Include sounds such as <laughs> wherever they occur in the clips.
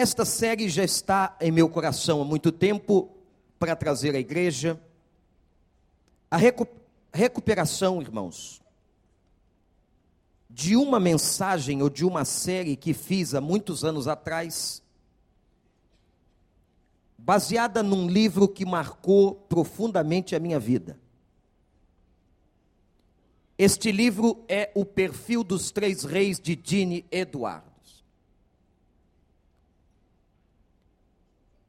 Esta série já está em meu coração há muito tempo para trazer à igreja. A recu recuperação, irmãos, de uma mensagem ou de uma série que fiz há muitos anos atrás, baseada num livro que marcou profundamente a minha vida. Este livro é O Perfil dos Três Reis de Dini Edwards.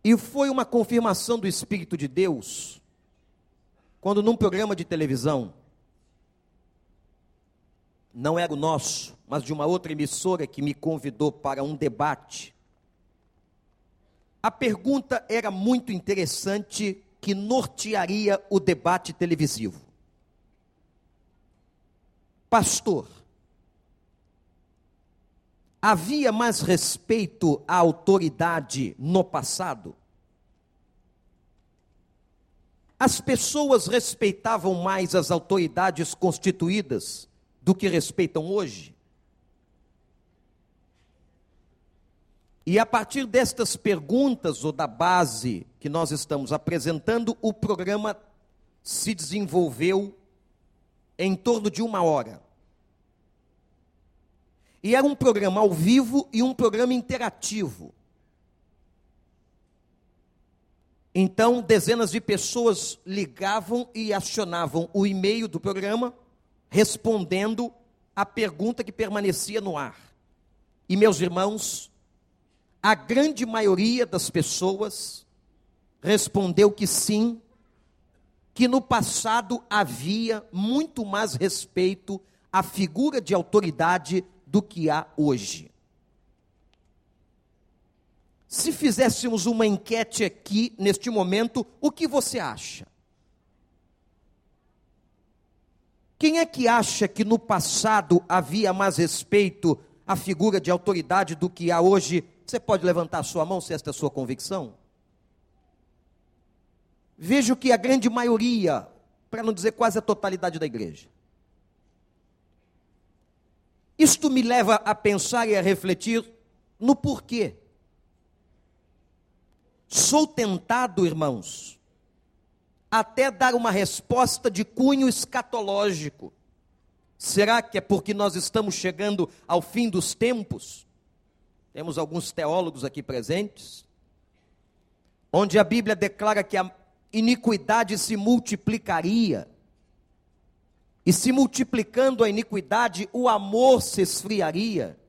E foi uma confirmação do Espírito de Deus, quando num programa de televisão, não era o nosso, mas de uma outra emissora que me convidou para um debate. A pergunta era muito interessante que nortearia o debate televisivo. Pastor, havia mais respeito à autoridade no passado? As pessoas respeitavam mais as autoridades constituídas do que respeitam hoje? E a partir destas perguntas, ou da base que nós estamos apresentando, o programa se desenvolveu em torno de uma hora. E era um programa ao vivo e um programa interativo. Então, dezenas de pessoas ligavam e acionavam o e-mail do programa, respondendo a pergunta que permanecia no ar. E, meus irmãos, a grande maioria das pessoas respondeu que sim, que no passado havia muito mais respeito à figura de autoridade do que há hoje. Se fizéssemos uma enquete aqui, neste momento, o que você acha? Quem é que acha que no passado havia mais respeito à figura de autoridade do que há hoje? Você pode levantar a sua mão se esta é a sua convicção? Vejo que a grande maioria, para não dizer quase a totalidade da igreja. Isto me leva a pensar e a refletir no porquê. Sou tentado, irmãos, até dar uma resposta de cunho escatológico. Será que é porque nós estamos chegando ao fim dos tempos? Temos alguns teólogos aqui presentes, onde a Bíblia declara que a iniquidade se multiplicaria. E se multiplicando a iniquidade, o amor se esfriaria.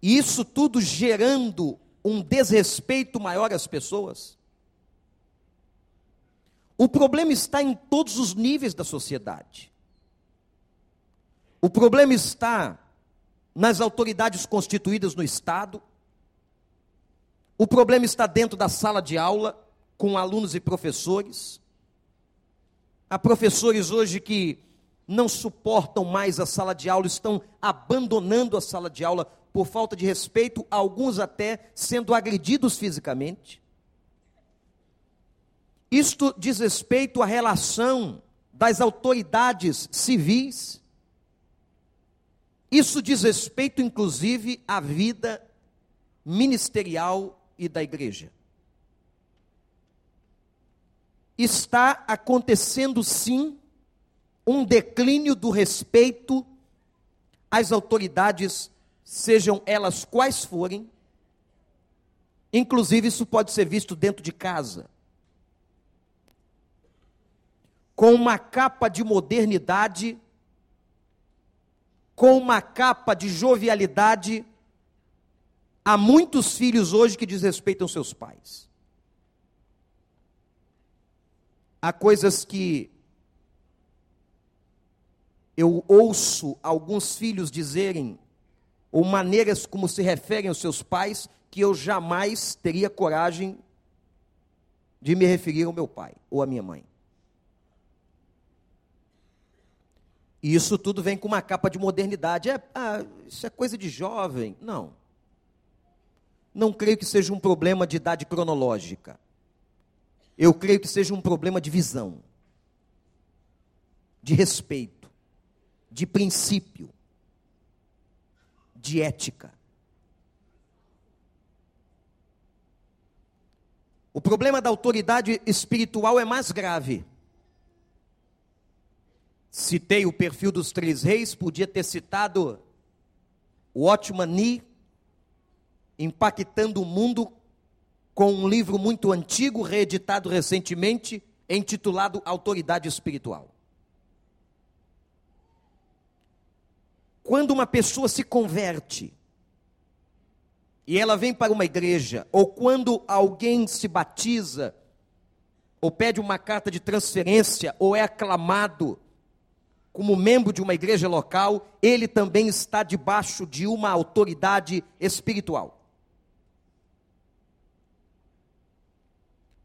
E isso tudo gerando um desrespeito maior às pessoas. O problema está em todos os níveis da sociedade. O problema está nas autoridades constituídas no Estado. O problema está dentro da sala de aula com alunos e professores. Há professores hoje que não suportam mais a sala de aula, estão abandonando a sala de aula por falta de respeito, alguns até sendo agredidos fisicamente. Isto diz respeito à relação das autoridades civis. Isso diz respeito, inclusive, à vida ministerial e da igreja está acontecendo sim um declínio do respeito às autoridades, sejam elas quais forem. Inclusive, isso pode ser visto dentro de casa. Com uma capa de modernidade, com uma capa de jovialidade, há muitos filhos hoje que desrespeitam seus pais. Há coisas que eu ouço alguns filhos dizerem, ou maneiras como se referem aos seus pais, que eu jamais teria coragem de me referir ao meu pai ou à minha mãe. E isso tudo vem com uma capa de modernidade. É, ah, isso é coisa de jovem. Não. Não creio que seja um problema de idade cronológica. Eu creio que seja um problema de visão, de respeito, de princípio, de ética. O problema da autoridade espiritual é mais grave. Citei o perfil dos três reis, podia ter citado o Otmani, impactando o mundo com um livro muito antigo, reeditado recentemente, intitulado Autoridade Espiritual. Quando uma pessoa se converte e ela vem para uma igreja, ou quando alguém se batiza, ou pede uma carta de transferência, ou é aclamado como membro de uma igreja local, ele também está debaixo de uma autoridade espiritual.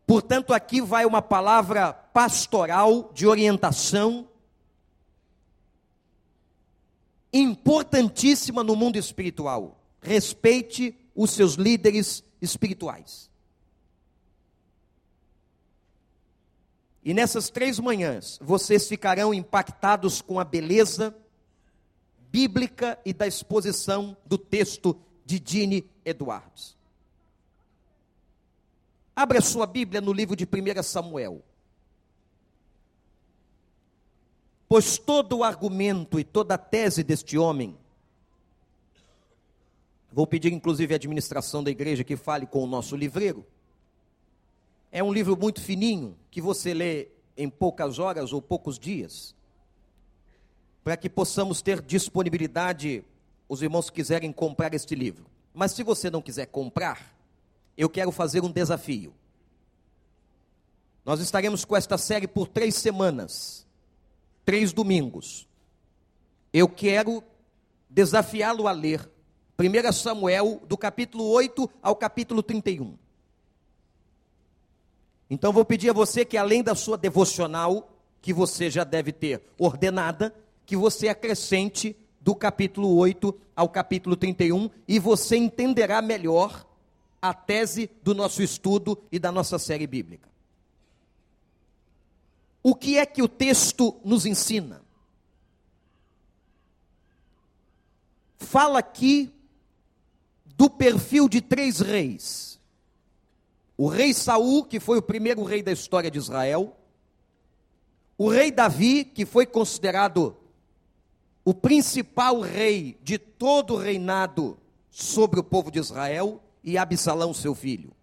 Portanto, aqui vai uma palavra pastoral de orientação, importantíssima no mundo espiritual. Respeite os seus líderes espirituais. E nessas três manhãs, vocês ficarão impactados com a beleza bíblica e da exposição do texto de Dini Eduardos. Abra sua Bíblia no livro de 1 Samuel. Pois todo o argumento e toda a tese deste homem, vou pedir inclusive à administração da igreja que fale com o nosso livreiro. É um livro muito fininho, que você lê em poucas horas ou poucos dias, para que possamos ter disponibilidade, os irmãos que quiserem comprar este livro. Mas se você não quiser comprar, eu quero fazer um desafio. Nós estaremos com esta série por três semanas, três domingos. Eu quero desafiá-lo a ler 1 Samuel, do capítulo 8 ao capítulo 31. Então vou pedir a você que, além da sua devocional, que você já deve ter ordenada, que você acrescente do capítulo 8 ao capítulo 31 e você entenderá melhor a tese do nosso estudo e da nossa série bíblica. O que é que o texto nos ensina? Fala aqui do perfil de três reis. O rei Saul, que foi o primeiro rei da história de Israel, o rei Davi, que foi considerado o principal rei de todo o reinado sobre o povo de Israel, e Absalão, seu filho.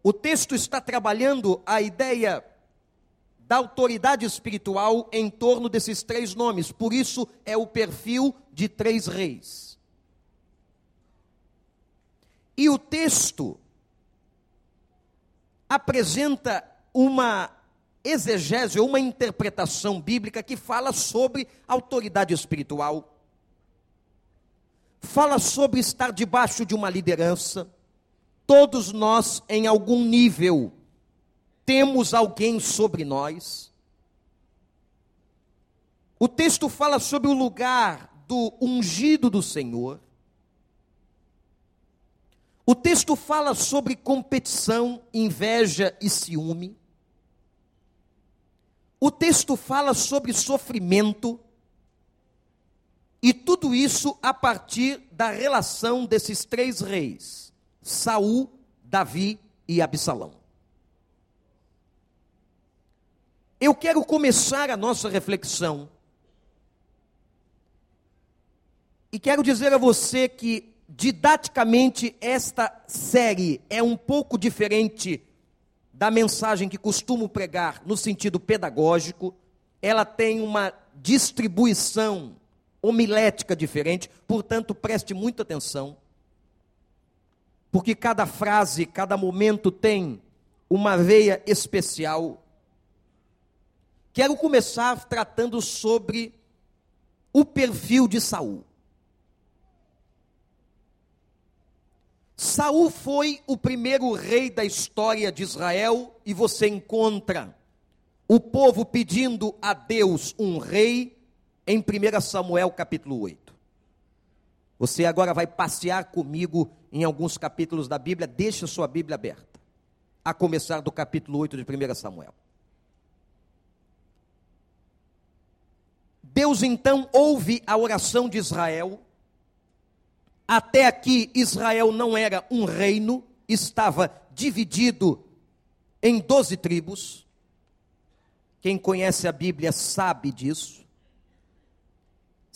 O texto está trabalhando a ideia da autoridade espiritual em torno desses três nomes, por isso é o perfil de três reis. E o texto apresenta uma exegese, uma interpretação bíblica que fala sobre autoridade espiritual, fala sobre estar debaixo de uma liderança. Todos nós, em algum nível, temos alguém sobre nós. O texto fala sobre o lugar do ungido do Senhor. O texto fala sobre competição, inveja e ciúme. O texto fala sobre sofrimento. E tudo isso a partir da relação desses três reis: Saul, Davi e Absalão. Eu quero começar a nossa reflexão. E quero dizer a você que, didaticamente, esta série é um pouco diferente da mensagem que costumo pregar no sentido pedagógico. Ela tem uma distribuição homilética diferente, portanto, preste muita atenção. Porque cada frase, cada momento tem uma veia especial Quero começar tratando sobre o perfil de Saul. Saul foi o primeiro rei da história de Israel e você encontra o povo pedindo a Deus um rei em 1 Samuel capítulo 8. Você agora vai passear comigo em alguns capítulos da Bíblia, deixa sua Bíblia aberta. A começar do capítulo 8 de 1 Samuel. Deus então ouve a oração de Israel Até aqui, Israel não era um reino, estava dividido em doze tribos. Quem conhece a Bíblia sabe disso.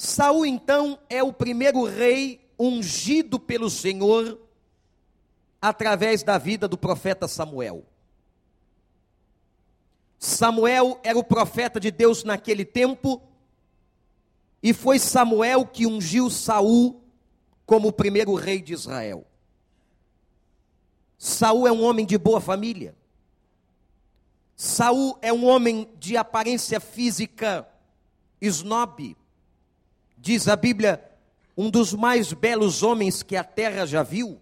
Saul, então, é o primeiro rei ungido pelo Senhor através da vida do profeta Samuel. Samuel era o profeta de Deus naquele tempo, e foi Samuel que ungiu Saul como o primeiro rei de Israel. Saul é um homem de boa família. Saul é um homem de aparência física snob. Diz a Bíblia, um dos mais belos homens que a terra já viu.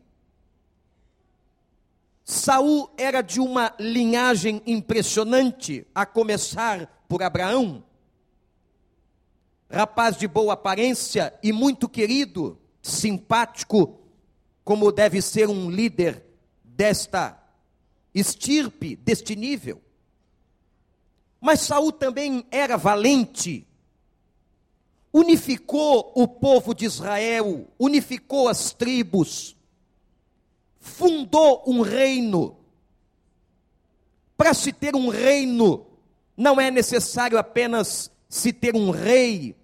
Saul era de uma linhagem impressionante, a começar por Abraão. Rapaz de boa aparência e muito querido, simpático, como deve ser um líder desta estirpe, deste nível. Mas Saul também era valente, unificou o povo de Israel, unificou as tribos, fundou um reino. Para se ter um reino, não é necessário apenas se ter um rei,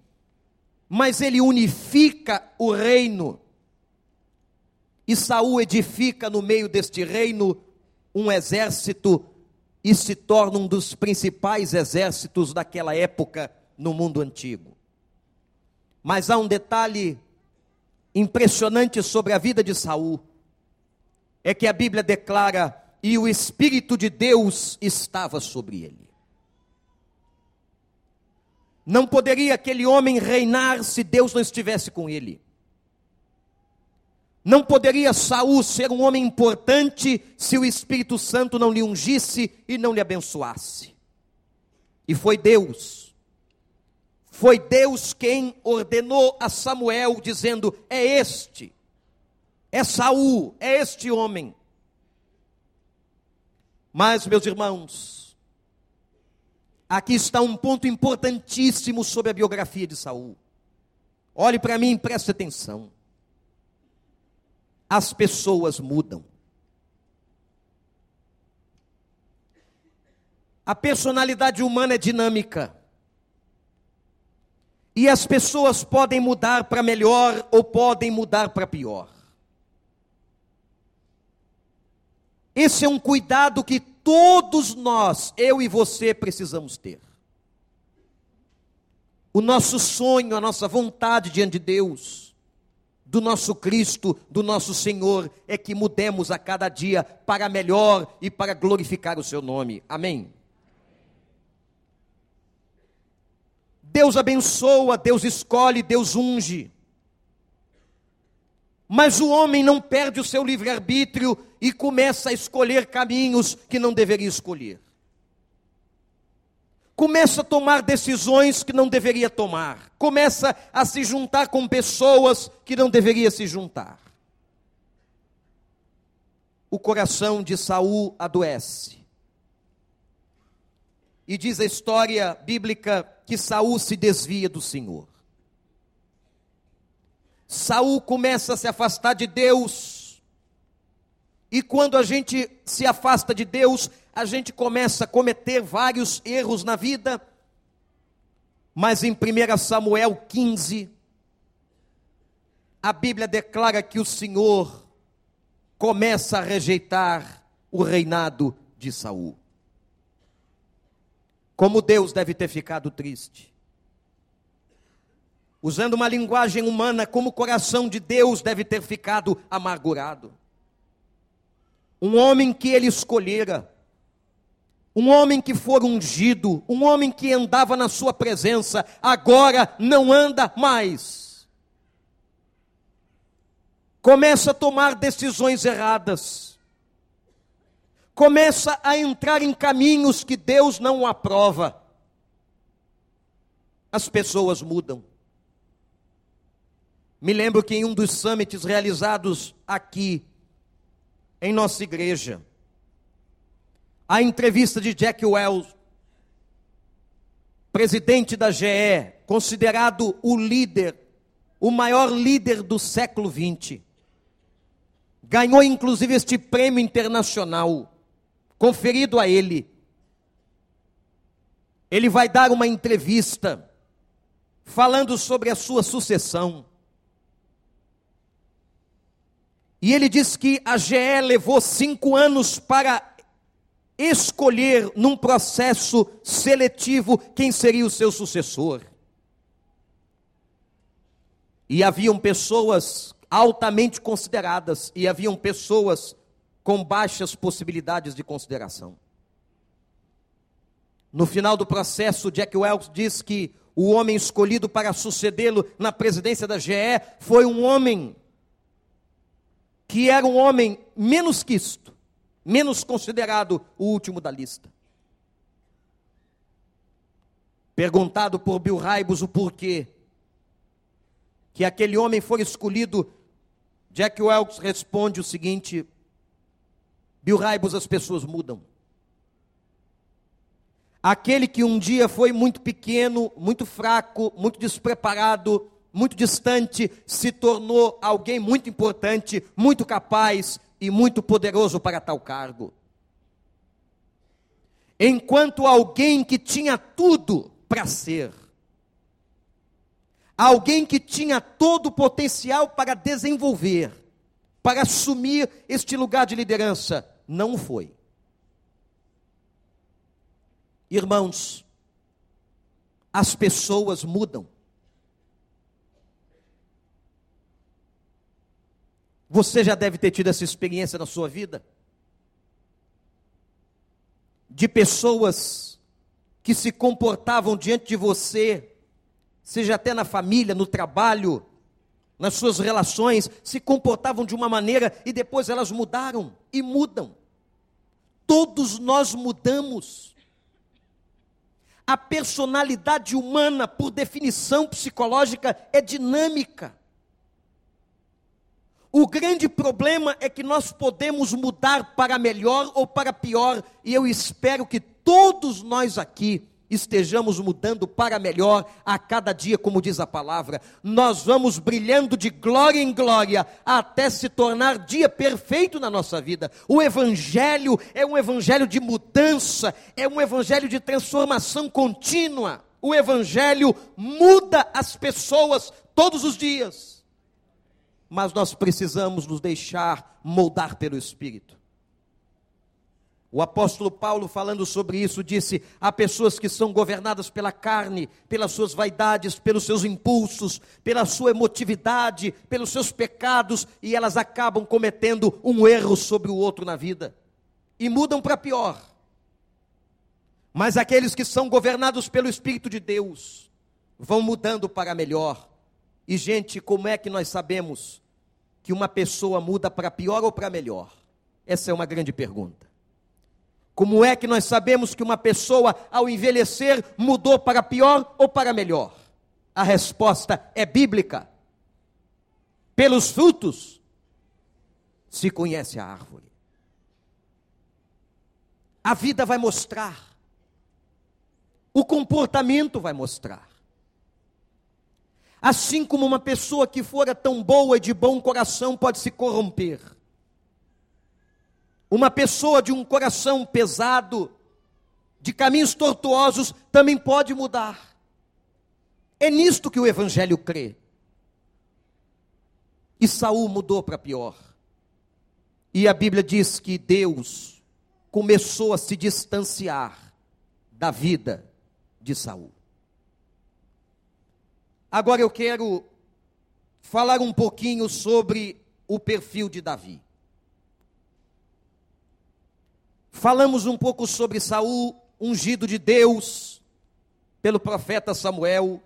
mas ele unifica o reino. E Saul edifica no meio deste reino um exército e se torna um dos principais exércitos daquela época no mundo antigo. Mas há um detalhe impressionante sobre a vida de Saul é que a Bíblia declara: e o Espírito de Deus estava sobre ele. Não poderia aquele homem reinar se Deus não estivesse com ele. Não poderia Saul ser um homem importante se o Espírito Santo não lhe ungisse e não lhe abençoasse. E foi Deus. Foi Deus quem ordenou a Samuel dizendo: "É este é Saul, é este homem. Mas, meus irmãos, aqui está um ponto importantíssimo sobre a biografia de Saul. Olhe para mim e preste atenção. As pessoas mudam. A personalidade humana é dinâmica. E as pessoas podem mudar para melhor ou podem mudar para pior. Esse é um cuidado que todos nós, eu e você, precisamos ter. O nosso sonho, a nossa vontade diante de Deus, do nosso Cristo, do nosso Senhor, é que mudemos a cada dia para melhor e para glorificar o Seu nome. Amém. Deus abençoa, Deus escolhe, Deus unge. Mas o homem não perde o seu livre-arbítrio e começa a escolher caminhos que não deveria escolher. Começa a tomar decisões que não deveria tomar. Começa a se juntar com pessoas que não deveria se juntar. O coração de Saul adoece. E diz a história bíblica que Saul se desvia do Senhor. Saul começa a se afastar de Deus. E quando a gente se afasta de Deus, a gente começa a cometer vários erros na vida. Mas em 1 Samuel 15, a Bíblia declara que o Senhor começa a rejeitar o reinado de Saul. Como Deus deve ter ficado triste usando uma linguagem humana, como o coração de Deus deve ter ficado amargurado. Um homem que ele escolhera, um homem que for ungido, um homem que andava na sua presença, agora não anda mais. Começa a tomar decisões erradas. Começa a entrar em caminhos que Deus não aprova. As pessoas mudam. Me lembro que em um dos summits realizados aqui, em nossa igreja, a entrevista de Jack Wells, presidente da GE, considerado o líder, o maior líder do século XX. Ganhou inclusive este prêmio internacional, conferido a ele. Ele vai dar uma entrevista falando sobre a sua sucessão. E ele diz que a GE levou cinco anos para escolher, num processo seletivo, quem seria o seu sucessor. E haviam pessoas altamente consideradas e haviam pessoas com baixas possibilidades de consideração. No final do processo, Jack Welch diz que o homem escolhido para sucedê-lo na presidência da GE foi um homem que era um homem menos quisto, menos considerado o último da lista. Perguntado por Bill Raibus o porquê que aquele homem foi escolhido, Jack Welch responde o seguinte: Bill Raibus, as pessoas mudam. Aquele que um dia foi muito pequeno, muito fraco, muito despreparado, muito distante, se tornou alguém muito importante, muito capaz e muito poderoso para tal cargo. Enquanto alguém que tinha tudo para ser, alguém que tinha todo o potencial para desenvolver, para assumir este lugar de liderança, não foi. Irmãos, as pessoas mudam. Você já deve ter tido essa experiência na sua vida? De pessoas que se comportavam diante de você, seja até na família, no trabalho, nas suas relações, se comportavam de uma maneira e depois elas mudaram e mudam. Todos nós mudamos. A personalidade humana, por definição psicológica, é dinâmica. O grande problema é que nós podemos mudar para melhor ou para pior, e eu espero que todos nós aqui estejamos mudando para melhor a cada dia, como diz a palavra. Nós vamos brilhando de glória em glória até se tornar dia perfeito na nossa vida. O Evangelho é um Evangelho de mudança, é um Evangelho de transformação contínua. O Evangelho muda as pessoas todos os dias. Mas nós precisamos nos deixar moldar pelo Espírito. O apóstolo Paulo, falando sobre isso, disse: há pessoas que são governadas pela carne, pelas suas vaidades, pelos seus impulsos, pela sua emotividade, pelos seus pecados, e elas acabam cometendo um erro sobre o outro na vida e mudam para pior. Mas aqueles que são governados pelo Espírito de Deus vão mudando para melhor. E, gente, como é que nós sabemos que uma pessoa muda para pior ou para melhor? Essa é uma grande pergunta. Como é que nós sabemos que uma pessoa, ao envelhecer, mudou para pior ou para melhor? A resposta é bíblica. Pelos frutos se conhece a árvore. A vida vai mostrar. O comportamento vai mostrar. Assim como uma pessoa que fora tão boa e de bom coração pode se corromper. Uma pessoa de um coração pesado, de caminhos tortuosos, também pode mudar. É nisto que o Evangelho crê. E Saul mudou para pior. E a Bíblia diz que Deus começou a se distanciar da vida de Saul. Agora eu quero falar um pouquinho sobre o perfil de Davi. Falamos um pouco sobre Saul, ungido de Deus pelo profeta Samuel,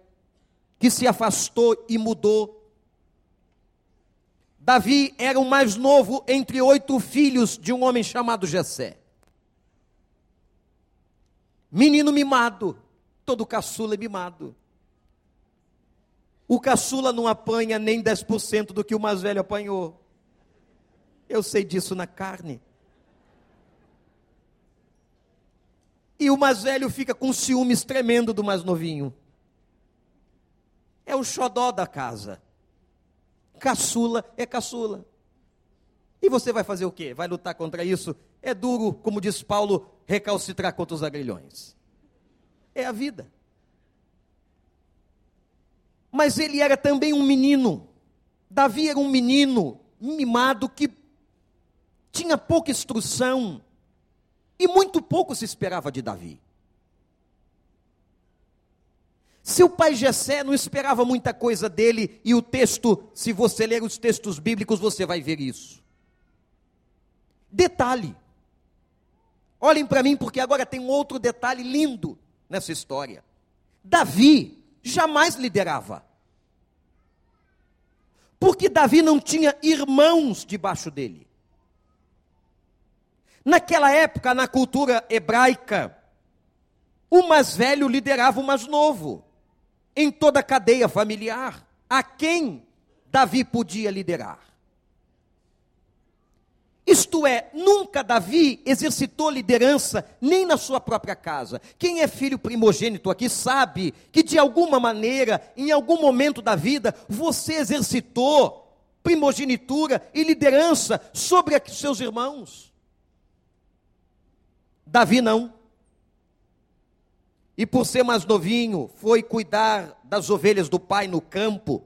que se afastou e mudou. Davi era o mais novo entre oito filhos de um homem chamado Jessé. Menino mimado, todo caçula é mimado. O caçula não apanha nem 10% do que o mais velho apanhou. Eu sei disso na carne. E o mais velho fica com ciúmes tremendo do mais novinho. É o xodó da casa. Caçula é caçula. E você vai fazer o quê? Vai lutar contra isso? É duro, como diz Paulo, recalcitrar contra os agrilhões. É a vida. Mas ele era também um menino. Davi era um menino mimado que tinha pouca instrução e muito pouco se esperava de Davi. Seu pai Jessé não esperava muita coisa dele, e o texto, se você ler os textos bíblicos, você vai ver isso. Detalhe. Olhem para mim, porque agora tem um outro detalhe lindo nessa história. Davi jamais liderava. Porque Davi não tinha irmãos debaixo dele. Naquela época, na cultura hebraica, o mais velho liderava o mais novo em toda a cadeia familiar. A quem Davi podia liderar? Isto é, nunca Davi exercitou liderança nem na sua própria casa. Quem é filho primogênito aqui sabe que de alguma maneira, em algum momento da vida, você exercitou primogenitura e liderança sobre seus irmãos. Davi não e por ser mais novinho, foi cuidar das ovelhas do pai no campo.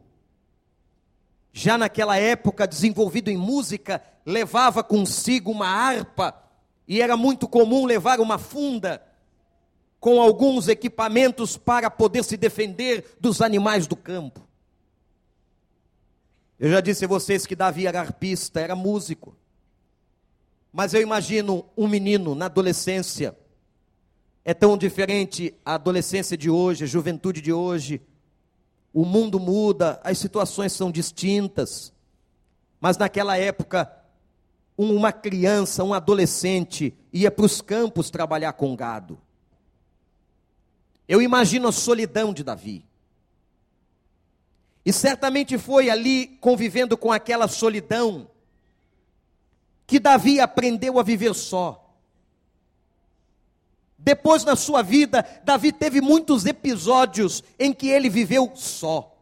Já naquela época, desenvolvido em música, levava consigo uma harpa, e era muito comum levar uma funda com alguns equipamentos para poder se defender dos animais do campo. Eu já disse a vocês que Davi era arpista, era músico. Mas eu imagino um menino na adolescência, é tão diferente a adolescência de hoje, a juventude de hoje. O mundo muda, as situações são distintas. Mas naquela época, uma criança, um adolescente, ia para os campos trabalhar com gado. Eu imagino a solidão de Davi. E certamente foi ali, convivendo com aquela solidão, que Davi aprendeu a viver só. Depois na sua vida, Davi teve muitos episódios em que ele viveu só.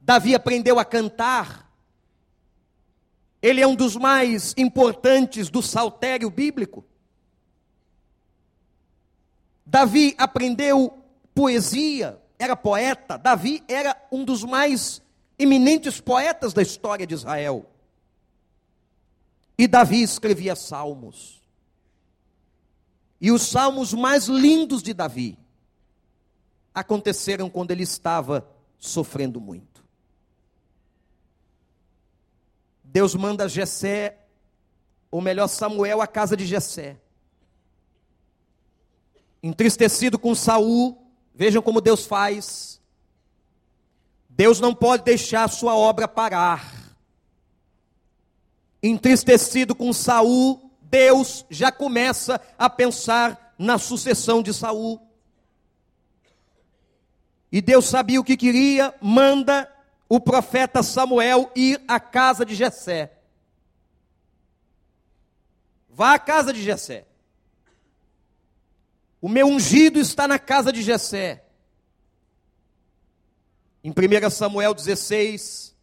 Davi aprendeu a cantar. Ele é um dos mais importantes do saltério bíblico. Davi aprendeu poesia, era poeta. Davi era um dos mais eminentes poetas da história de Israel. E Davi escrevia salmos. E os salmos mais lindos de Davi aconteceram quando ele estava sofrendo muito. Deus manda Jessé, ou melhor, Samuel à casa de Jessé. Entristecido com Saul, vejam como Deus faz. Deus não pode deixar sua obra parar. Entristecido com Saul, Deus já começa a pensar na sucessão de Saul. E Deus sabia o que queria, manda o profeta Samuel ir à casa de Jessé. Vá à casa de Jessé. O meu ungido está na casa de Jessé. Em 1 Samuel 16,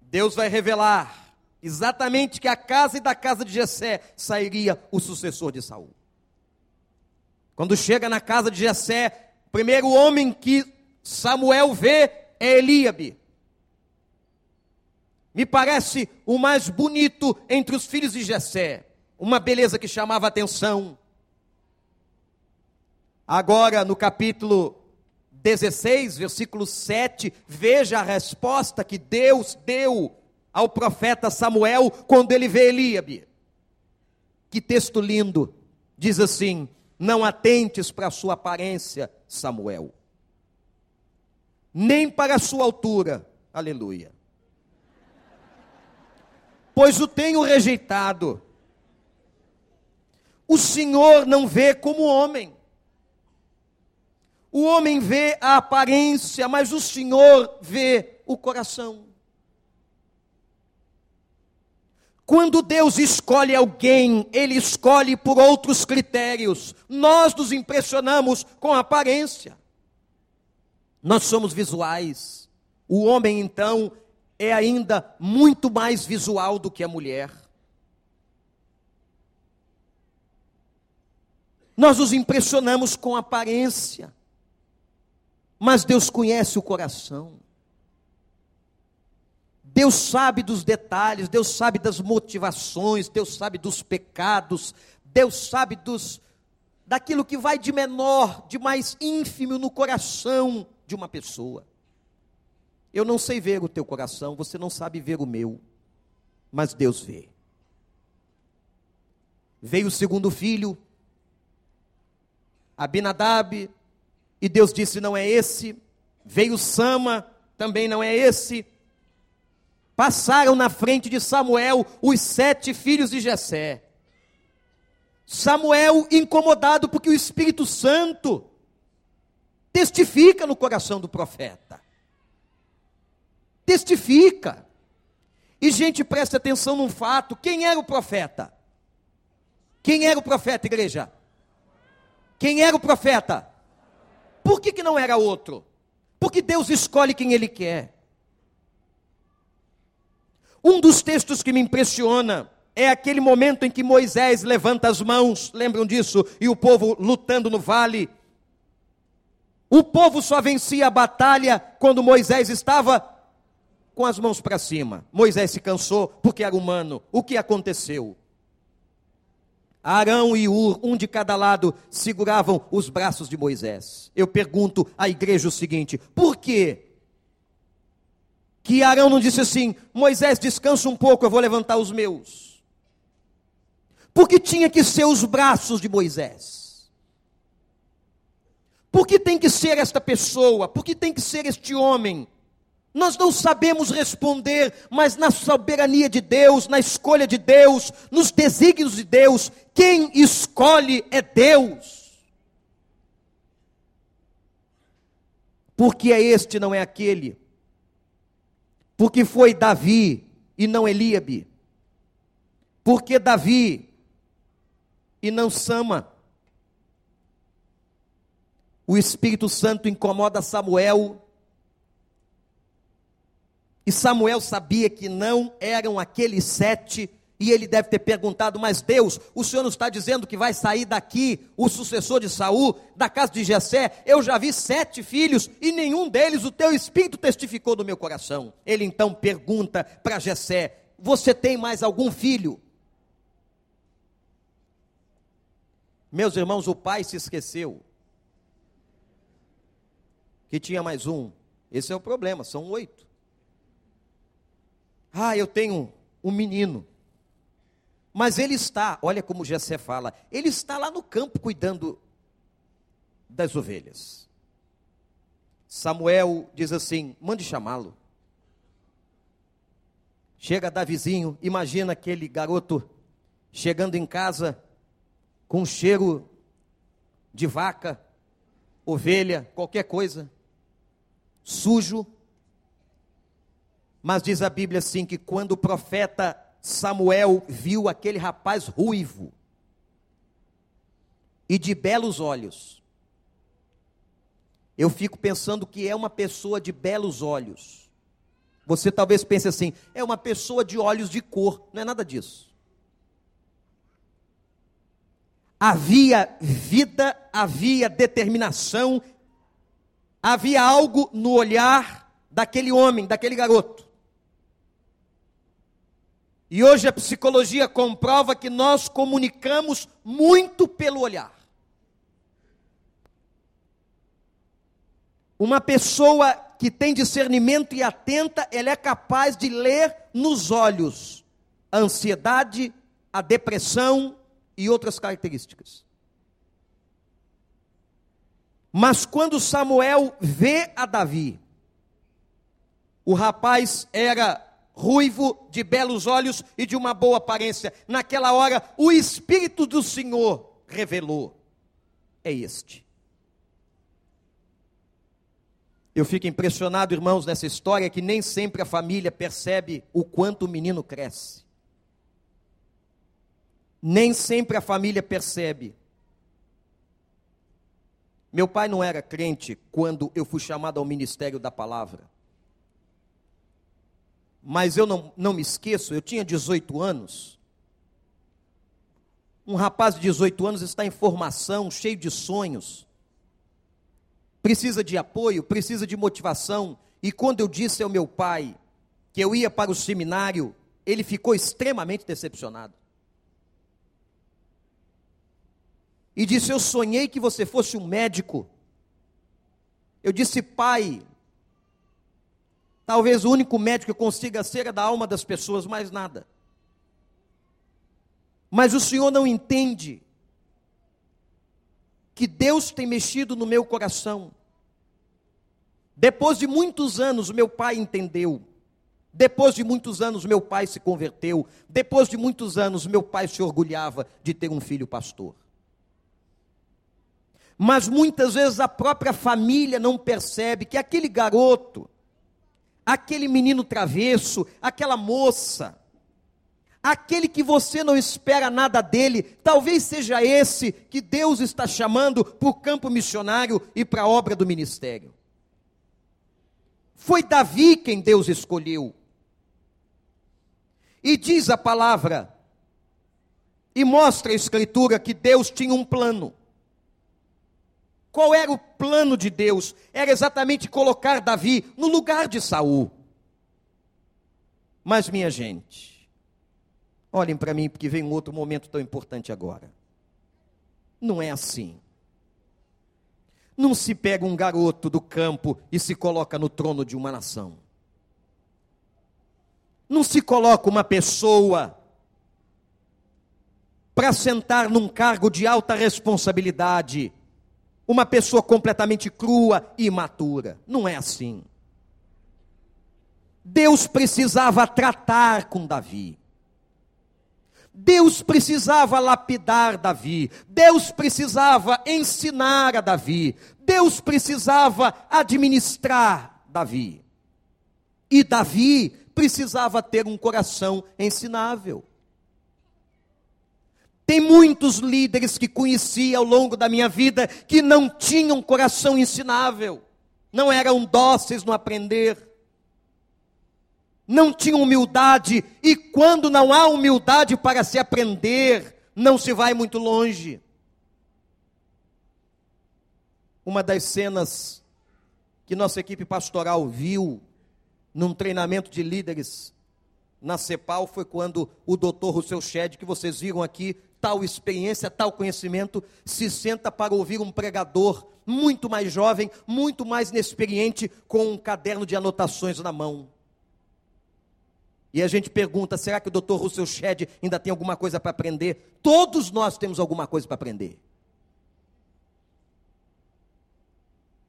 Deus vai revelar exatamente que a casa e da casa de Jessé sairia o sucessor de Saul. Quando chega na casa de Jessé, o primeiro homem que Samuel vê é Eliabe. Me parece o mais bonito entre os filhos de Jessé, uma beleza que chamava atenção. Agora, no capítulo 16, versículo 7, veja a resposta que Deus deu ao profeta Samuel quando ele vê Eliabe. Que texto lindo! Diz assim: Não atentes para a sua aparência, Samuel, nem para a sua altura, aleluia. Pois o tenho rejeitado. O Senhor não vê como homem. O homem vê a aparência, mas o Senhor vê o coração. Quando Deus escolhe alguém, Ele escolhe por outros critérios. Nós nos impressionamos com a aparência. Nós somos visuais. O homem, então, é ainda muito mais visual do que a mulher. Nós nos impressionamos com a aparência, mas Deus conhece o coração. Deus sabe dos detalhes, Deus sabe das motivações, Deus sabe dos pecados, Deus sabe dos daquilo que vai de menor, de mais ínfimo no coração de uma pessoa. Eu não sei ver o teu coração, você não sabe ver o meu, mas Deus vê. Veio o segundo filho, Abinadab, e Deus disse: não é esse. Veio Sama, também não é esse. Passaram na frente de Samuel os sete filhos de Jessé. Samuel incomodado porque o Espírito Santo testifica no coração do profeta. Testifica. E gente, preste atenção num fato: quem era o profeta? Quem era o profeta, igreja? Quem era o profeta? Por que, que não era outro? Porque Deus escolhe quem Ele quer. Um dos textos que me impressiona é aquele momento em que Moisés levanta as mãos, lembram disso? E o povo lutando no vale. O povo só vencia a batalha quando Moisés estava com as mãos para cima. Moisés se cansou porque era humano. O que aconteceu? Arão e Ur, um de cada lado, seguravam os braços de Moisés. Eu pergunto à igreja o seguinte: por quê? Que Arão não disse assim: Moisés, descansa um pouco, eu vou levantar os meus. Porque tinha que ser os braços de Moisés. Por que tem que ser esta pessoa? Por que tem que ser este homem? Nós não sabemos responder, mas na soberania de Deus, na escolha de Deus, nos desígnios de Deus, quem escolhe é Deus. Porque é este, não é aquele. Porque foi Davi e não Eliabe. Porque Davi e não Sama. O Espírito Santo incomoda Samuel e Samuel sabia que não eram aqueles sete, e ele deve ter perguntado: Mas Deus, o Senhor não está dizendo que vai sair daqui o sucessor de Saul, da casa de Jessé? Eu já vi sete filhos e nenhum deles o teu espírito testificou no meu coração. Ele então pergunta para Jessé: Você tem mais algum filho? Meus irmãos, o pai se esqueceu que tinha mais um. Esse é o problema, são oito. Ah, eu tenho um menino. Mas ele está, olha como Jessé fala, ele está lá no campo cuidando das ovelhas. Samuel diz assim: mande chamá-lo. Chega Davizinho, imagina aquele garoto chegando em casa com cheiro de vaca, ovelha, qualquer coisa, sujo, mas diz a Bíblia assim que quando o profeta Samuel viu aquele rapaz ruivo e de belos olhos, eu fico pensando que é uma pessoa de belos olhos. Você talvez pense assim, é uma pessoa de olhos de cor, não é nada disso. Havia vida, havia determinação, havia algo no olhar daquele homem, daquele garoto. E hoje a psicologia comprova que nós comunicamos muito pelo olhar. Uma pessoa que tem discernimento e atenta, ela é capaz de ler nos olhos a ansiedade, a depressão e outras características. Mas quando Samuel vê a Davi, o rapaz era ruivo, de belos olhos e de uma boa aparência. Naquela hora, o Espírito do Senhor revelou: é este. Eu fico impressionado, irmãos, nessa história que nem sempre a família percebe o quanto o menino cresce. Nem sempre a família percebe. Meu pai não era crente quando eu fui chamado ao ministério da palavra. Mas eu não, não me esqueço, eu tinha 18 anos. Um rapaz de 18 anos está em formação, cheio de sonhos. Precisa de apoio, precisa de motivação. E quando eu disse ao meu pai que eu ia para o seminário, ele ficou extremamente decepcionado. E disse: Eu sonhei que você fosse um médico. Eu disse, pai, talvez o único médico que consiga ser é da alma das pessoas, mais nada. Mas o senhor não entende que Deus tem mexido no meu coração. Depois de muitos anos, meu pai entendeu. Depois de muitos anos, meu pai se converteu. Depois de muitos anos, meu pai se orgulhava de ter um filho pastor mas muitas vezes a própria família não percebe que aquele garoto, aquele menino travesso, aquela moça, aquele que você não espera nada dele, talvez seja esse que Deus está chamando para o campo missionário e para a obra do ministério. Foi Davi quem Deus escolheu. E diz a palavra, e mostra a Escritura que Deus tinha um plano. Qual era o plano de Deus? Era exatamente colocar Davi no lugar de Saul. Mas minha gente, olhem para mim porque vem um outro momento tão importante agora. Não é assim. Não se pega um garoto do campo e se coloca no trono de uma nação. Não se coloca uma pessoa para sentar num cargo de alta responsabilidade uma pessoa completamente crua e imatura. Não é assim. Deus precisava tratar com Davi. Deus precisava lapidar Davi. Deus precisava ensinar a Davi. Deus precisava administrar Davi. E Davi precisava ter um coração ensinável. Tem muitos líderes que conheci ao longo da minha vida que não tinham coração ensinável, não eram dóceis no aprender, não tinham humildade, e quando não há humildade para se aprender, não se vai muito longe. Uma das cenas que nossa equipe pastoral viu num treinamento de líderes na CEPAL foi quando o doutor Rousseau Shedd, que vocês viram aqui, tal experiência, tal conhecimento, se senta para ouvir um pregador muito mais jovem, muito mais inexperiente, com um caderno de anotações na mão. E a gente pergunta: será que o Dr. Russell Shedd ainda tem alguma coisa para aprender? Todos nós temos alguma coisa para aprender.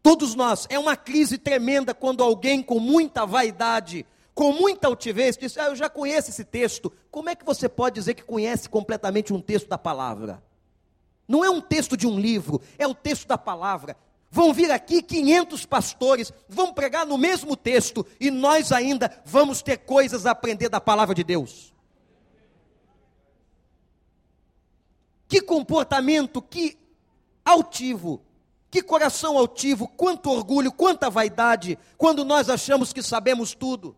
Todos nós. É uma crise tremenda quando alguém com muita vaidade com muita altivez, disse: Ah, eu já conheço esse texto. Como é que você pode dizer que conhece completamente um texto da palavra? Não é um texto de um livro, é o texto da palavra. Vão vir aqui 500 pastores, vão pregar no mesmo texto, e nós ainda vamos ter coisas a aprender da palavra de Deus. Que comportamento, que altivo, que coração altivo, quanto orgulho, quanta vaidade, quando nós achamos que sabemos tudo.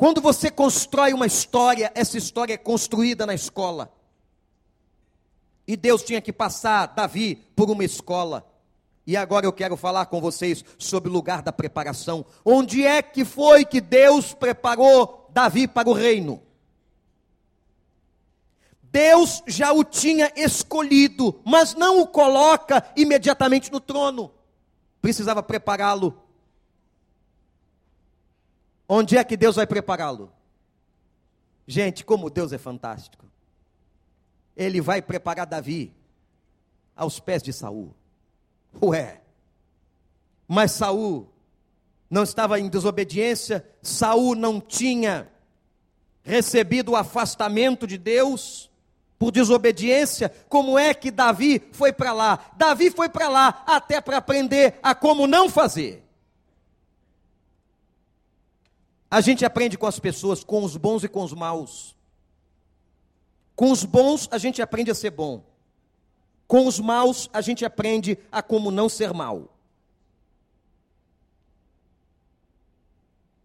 Quando você constrói uma história, essa história é construída na escola. E Deus tinha que passar Davi por uma escola. E agora eu quero falar com vocês sobre o lugar da preparação. Onde é que foi que Deus preparou Davi para o reino? Deus já o tinha escolhido, mas não o coloca imediatamente no trono. Precisava prepará-lo Onde é que Deus vai prepará-lo? Gente, como Deus é fantástico. Ele vai preparar Davi aos pés de Saul. Ué. Mas Saul não estava em desobediência, Saul não tinha recebido o afastamento de Deus por desobediência. Como é que Davi foi para lá? Davi foi para lá até para aprender a como não fazer. A gente aprende com as pessoas, com os bons e com os maus. Com os bons, a gente aprende a ser bom. Com os maus, a gente aprende a como não ser mal.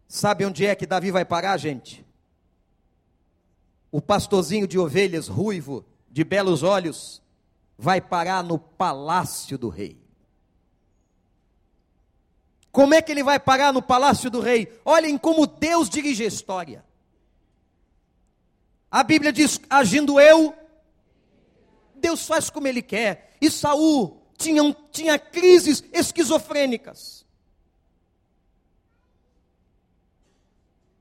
Sabe onde é que Davi vai parar, gente? O pastorzinho de ovelhas ruivo, de belos olhos, vai parar no palácio do rei. Como é que ele vai parar no palácio do rei? Olhem como Deus dirige a história. A Bíblia diz: agindo eu, Deus faz como ele quer. E Saul tinha, tinha crises esquizofrênicas.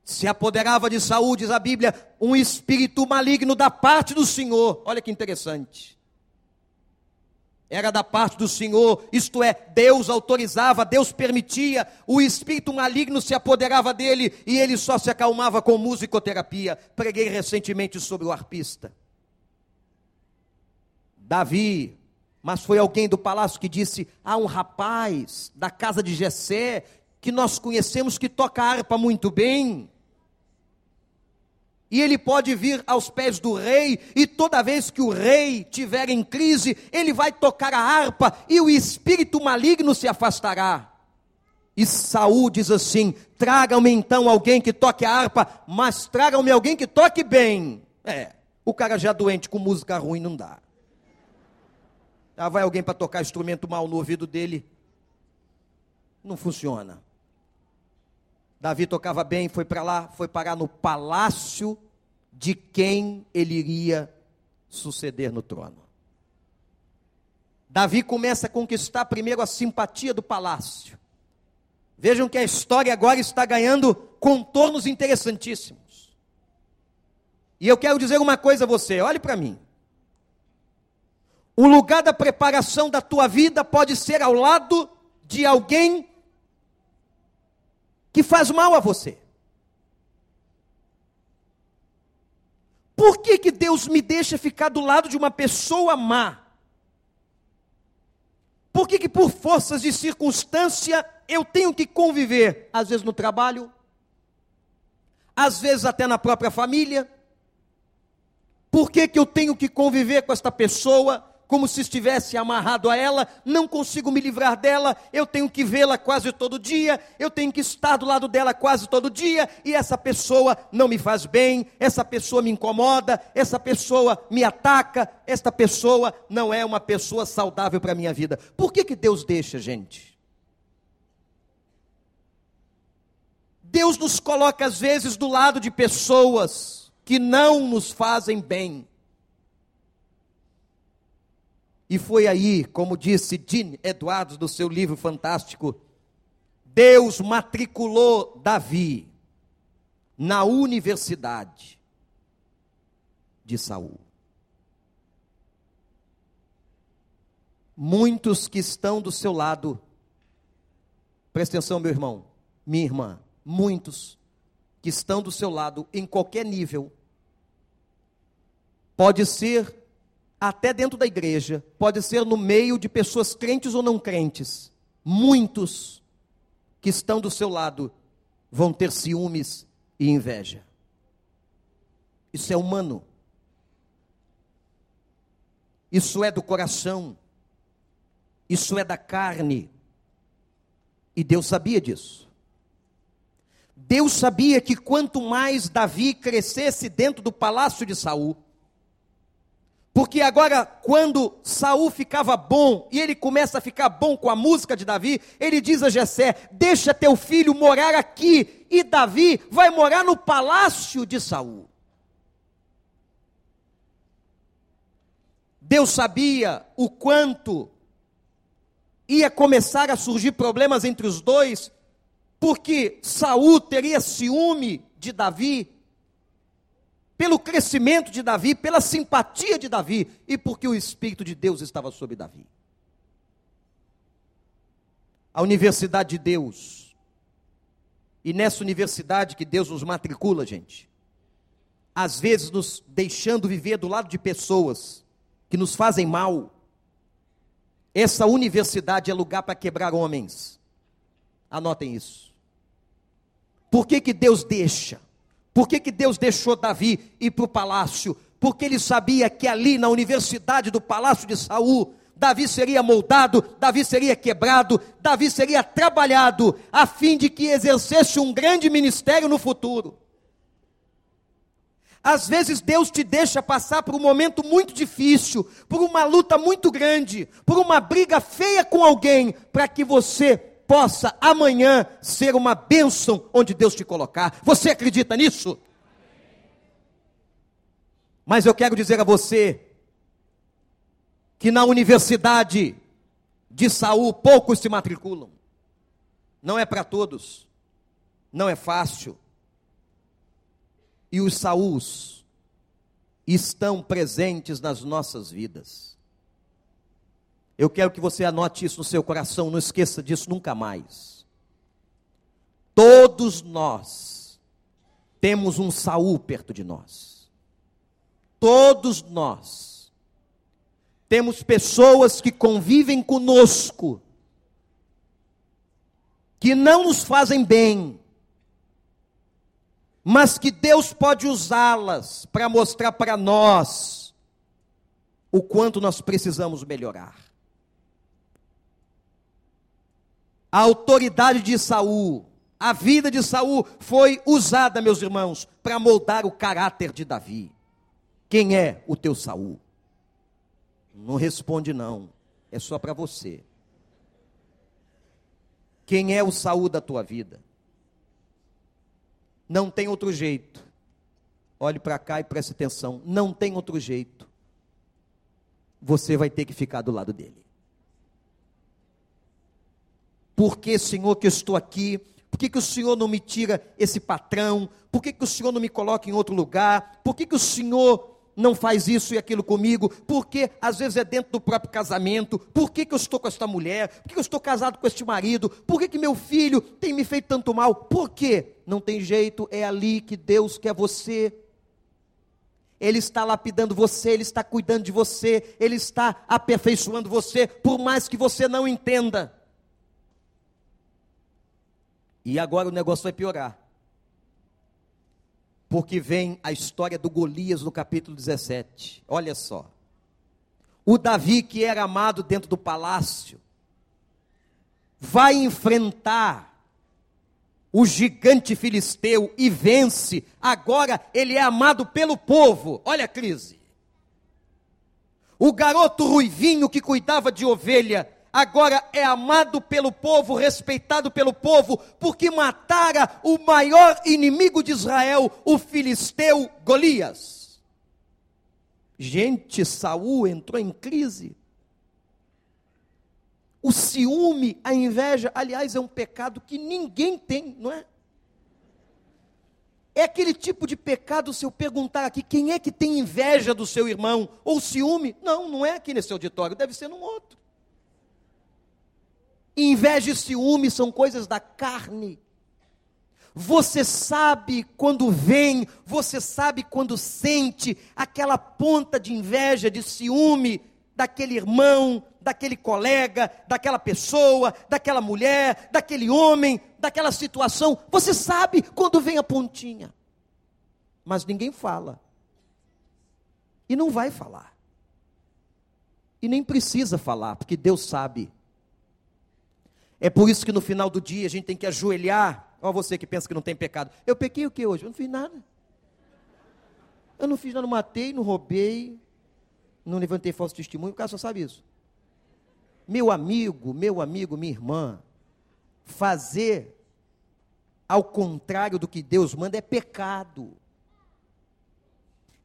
Se apoderava de Saul, diz a Bíblia, um espírito maligno da parte do Senhor. Olha que interessante. Era da parte do Senhor, isto é, Deus autorizava, Deus permitia, o espírito maligno se apoderava dele e ele só se acalmava com musicoterapia. Preguei recentemente sobre o arpista. Davi, mas foi alguém do palácio que disse: há um rapaz da casa de Jessé que nós conhecemos que toca harpa muito bem. E ele pode vir aos pés do rei, e toda vez que o rei tiver em crise, ele vai tocar a harpa e o espírito maligno se afastará. E Saul diz assim: tragam-me então alguém que toque a harpa, mas tragam-me alguém que toque bem. É, o cara já doente com música ruim não dá. Ah, vai alguém para tocar instrumento mal no ouvido dele. Não funciona. Davi tocava bem, foi para lá, foi parar no palácio de quem ele iria suceder no trono. Davi começa a conquistar primeiro a simpatia do palácio. Vejam que a história agora está ganhando contornos interessantíssimos. E eu quero dizer uma coisa a você, olhe para mim. O lugar da preparação da tua vida pode ser ao lado de alguém que faz mal a você. Por que, que Deus me deixa ficar do lado de uma pessoa má? Por que, que por forças de circunstância eu tenho que conviver, às vezes no trabalho, às vezes até na própria família? Por que, que eu tenho que conviver com esta pessoa? Como se estivesse amarrado a ela, não consigo me livrar dela, eu tenho que vê-la quase todo dia, eu tenho que estar do lado dela quase todo dia, e essa pessoa não me faz bem, essa pessoa me incomoda, essa pessoa me ataca, esta pessoa não é uma pessoa saudável para a minha vida. Por que, que Deus deixa, gente? Deus nos coloca às vezes do lado de pessoas que não nos fazem bem e foi aí, como disse Jean Edwards no seu livro fantástico, Deus matriculou Davi na universidade de Saul. Muitos que estão do seu lado, presta atenção, meu irmão, minha irmã, muitos que estão do seu lado em qualquer nível, pode ser até dentro da igreja, pode ser no meio de pessoas crentes ou não crentes, muitos que estão do seu lado vão ter ciúmes e inveja. Isso é humano. Isso é do coração. Isso é da carne. E Deus sabia disso. Deus sabia que quanto mais Davi crescesse dentro do palácio de Saul, porque agora, quando Saul ficava bom e ele começa a ficar bom com a música de Davi, ele diz a Jessé: Deixa teu filho morar aqui, e Davi vai morar no palácio de Saul. Deus sabia o quanto ia começar a surgir problemas entre os dois, porque Saul teria ciúme de Davi, pelo crescimento de Davi, pela simpatia de Davi e porque o Espírito de Deus estava sobre Davi. A universidade de Deus, e nessa universidade que Deus nos matricula, gente, às vezes nos deixando viver do lado de pessoas que nos fazem mal, essa universidade é lugar para quebrar homens. Anotem isso. Por que, que Deus deixa? Por que, que Deus deixou Davi ir para o palácio? Porque ele sabia que ali na universidade do palácio de Saul, Davi seria moldado, Davi seria quebrado, Davi seria trabalhado, a fim de que exercesse um grande ministério no futuro. Às vezes Deus te deixa passar por um momento muito difícil, por uma luta muito grande, por uma briga feia com alguém, para que você possa amanhã ser uma bênção onde Deus te colocar. Você acredita nisso? Mas eu quero dizer a você que na universidade de Saul poucos se matriculam. Não é para todos. Não é fácil. E os Saús estão presentes nas nossas vidas. Eu quero que você anote isso no seu coração, não esqueça disso nunca mais. Todos nós temos um Saul perto de nós. Todos nós temos pessoas que convivem conosco, que não nos fazem bem, mas que Deus pode usá-las para mostrar para nós o quanto nós precisamos melhorar. A autoridade de Saul, a vida de Saul foi usada, meus irmãos, para moldar o caráter de Davi. Quem é o teu Saul? Não responde não, é só para você. Quem é o Saul da tua vida? Não tem outro jeito. Olhe para cá e preste atenção. Não tem outro jeito. Você vai ter que ficar do lado dele. Por que, Senhor, que eu estou aqui? Por que, que o Senhor não me tira esse patrão? Por que, que o Senhor não me coloca em outro lugar? Por que, que o Senhor não faz isso e aquilo comigo? Porque às vezes é dentro do próprio casamento. Por que, que eu estou com esta mulher? Por que, que eu estou casado com este marido? Por que, que meu filho tem me feito tanto mal? Por quê? Não tem jeito, é ali que Deus quer você. Ele está lapidando você, Ele está cuidando de você, Ele está aperfeiçoando você, por mais que você não entenda. E agora o negócio vai piorar porque vem a história do Golias no capítulo 17. Olha só. O Davi, que era amado dentro do palácio, vai enfrentar o gigante filisteu e vence. Agora ele é amado pelo povo. Olha a crise. O garoto ruivinho que cuidava de ovelha agora é amado pelo povo, respeitado pelo povo, porque matara o maior inimigo de Israel, o filisteu Golias. Gente, Saul entrou em crise. O ciúme, a inveja, aliás, é um pecado que ninguém tem, não é? É aquele tipo de pecado, se eu perguntar aqui, quem é que tem inveja do seu irmão? Ou ciúme? Não, não é aqui nesse auditório, deve ser num outro. Inveja e ciúme são coisas da carne. Você sabe quando vem, você sabe quando sente aquela ponta de inveja, de ciúme daquele irmão, daquele colega, daquela pessoa, daquela mulher, daquele homem, daquela situação. Você sabe quando vem a pontinha. Mas ninguém fala. E não vai falar. E nem precisa falar, porque Deus sabe. É por isso que no final do dia a gente tem que ajoelhar. Olha você que pensa que não tem pecado. Eu pequei o que hoje? Eu não fiz nada. Eu não fiz nada, não matei, não roubei, não levantei falso testemunho. O cara só sabe isso. Meu amigo, meu amigo, minha irmã, fazer ao contrário do que Deus manda é pecado.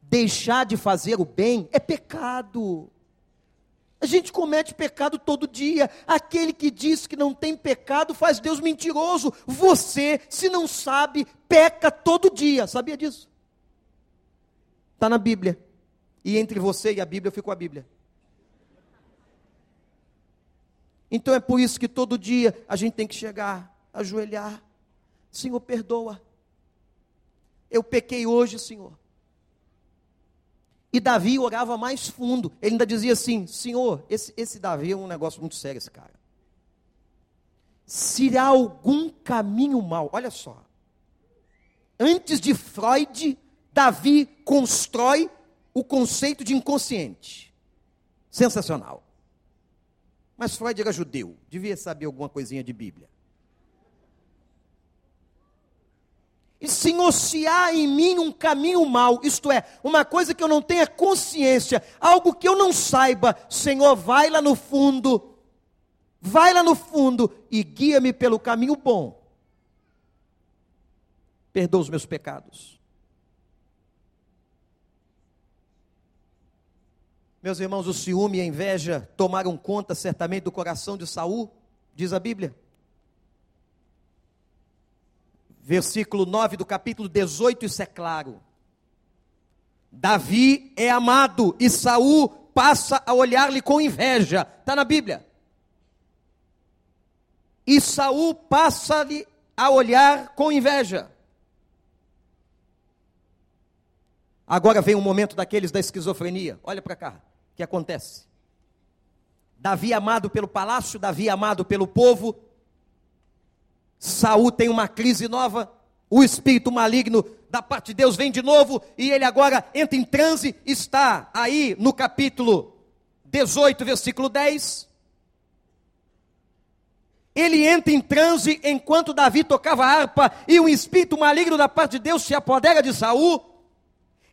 Deixar de fazer o bem é pecado. A gente comete pecado todo dia. Aquele que diz que não tem pecado faz Deus mentiroso. Você, se não sabe, peca todo dia. Sabia disso? Está na Bíblia. E entre você e a Bíblia, eu fico com a Bíblia. Então é por isso que todo dia a gente tem que chegar, ajoelhar. Senhor, perdoa. Eu pequei hoje, Senhor. E Davi orava mais fundo. Ele ainda dizia assim: Senhor, esse, esse Davi é um negócio muito sério, esse cara. Se há algum caminho mal, olha só. Antes de Freud, Davi constrói o conceito de inconsciente. Sensacional. Mas Freud era judeu, devia saber alguma coisinha de Bíblia. E Senhor, se há em mim um caminho mau, isto é, uma coisa que eu não tenha consciência, algo que eu não saiba, Senhor, vai lá no fundo, vai lá no fundo e guia-me pelo caminho bom. Perdoa os meus pecados. Meus irmãos, o ciúme e a inveja tomaram conta certamente do coração de Saul, diz a Bíblia. Versículo 9 do capítulo 18, isso é claro. Davi é amado e Saul passa a olhar-lhe com inveja. Está na Bíblia. E Saul passa-lhe a olhar com inveja. Agora vem um momento daqueles da esquizofrenia. Olha para cá que acontece? Davi amado pelo palácio, Davi amado pelo povo. Saul tem uma crise nova, o espírito maligno da parte de Deus vem de novo e ele agora entra em transe, está aí no capítulo 18, versículo 10. Ele entra em transe enquanto Davi tocava harpa e um espírito maligno da parte de Deus se apodera de Saul.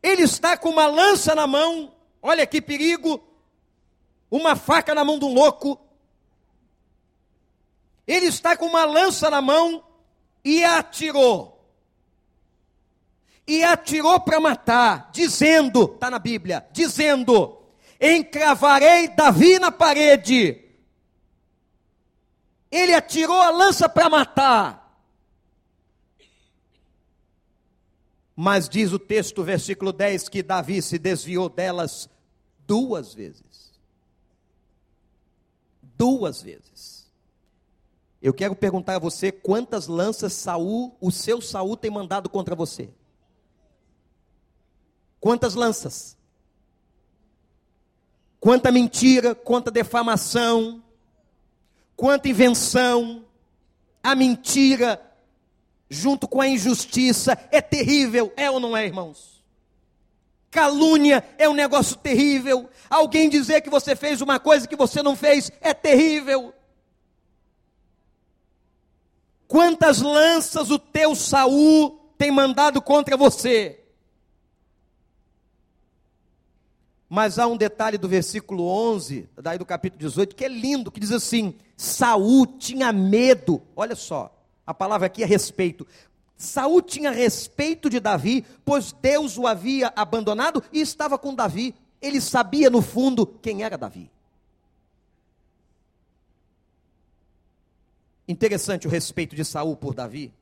Ele está com uma lança na mão, Olha que perigo! Uma faca na mão de um louco. Ele está com uma lança na mão e atirou. E atirou para matar, dizendo, está na Bíblia, dizendo: encravarei Davi na parede. Ele atirou a lança para matar. Mas diz o texto, versículo 10, que Davi se desviou delas duas vezes. Duas vezes. Eu quero perguntar a você quantas lanças Saul, o seu Saul tem mandado contra você? Quantas lanças? Quanta mentira, quanta defamação, quanta invenção, a mentira junto com a injustiça é terrível, é ou não é, irmãos? Calúnia é um negócio terrível. Alguém dizer que você fez uma coisa que você não fez é terrível. Quantas lanças o teu Saul tem mandado contra você? Mas há um detalhe do versículo 11, daí do capítulo 18, que é lindo, que diz assim: Saul tinha medo. Olha só. A palavra aqui é respeito. Saul tinha respeito de Davi, pois Deus o havia abandonado e estava com Davi. Ele sabia no fundo quem era Davi. Interessante o respeito de Saul por Davi.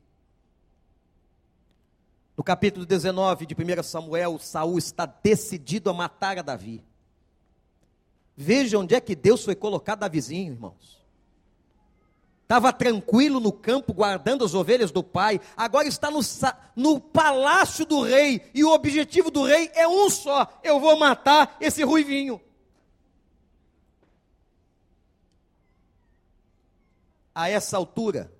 No capítulo 19 de 1 Samuel, Saul está decidido a matar a Davi. Veja onde é que Deus foi colocar Davizinho, irmãos estava tranquilo no campo guardando as ovelhas do pai, agora está no, no palácio do rei, e o objetivo do rei é um só: eu vou matar esse ruivinho. A essa altura,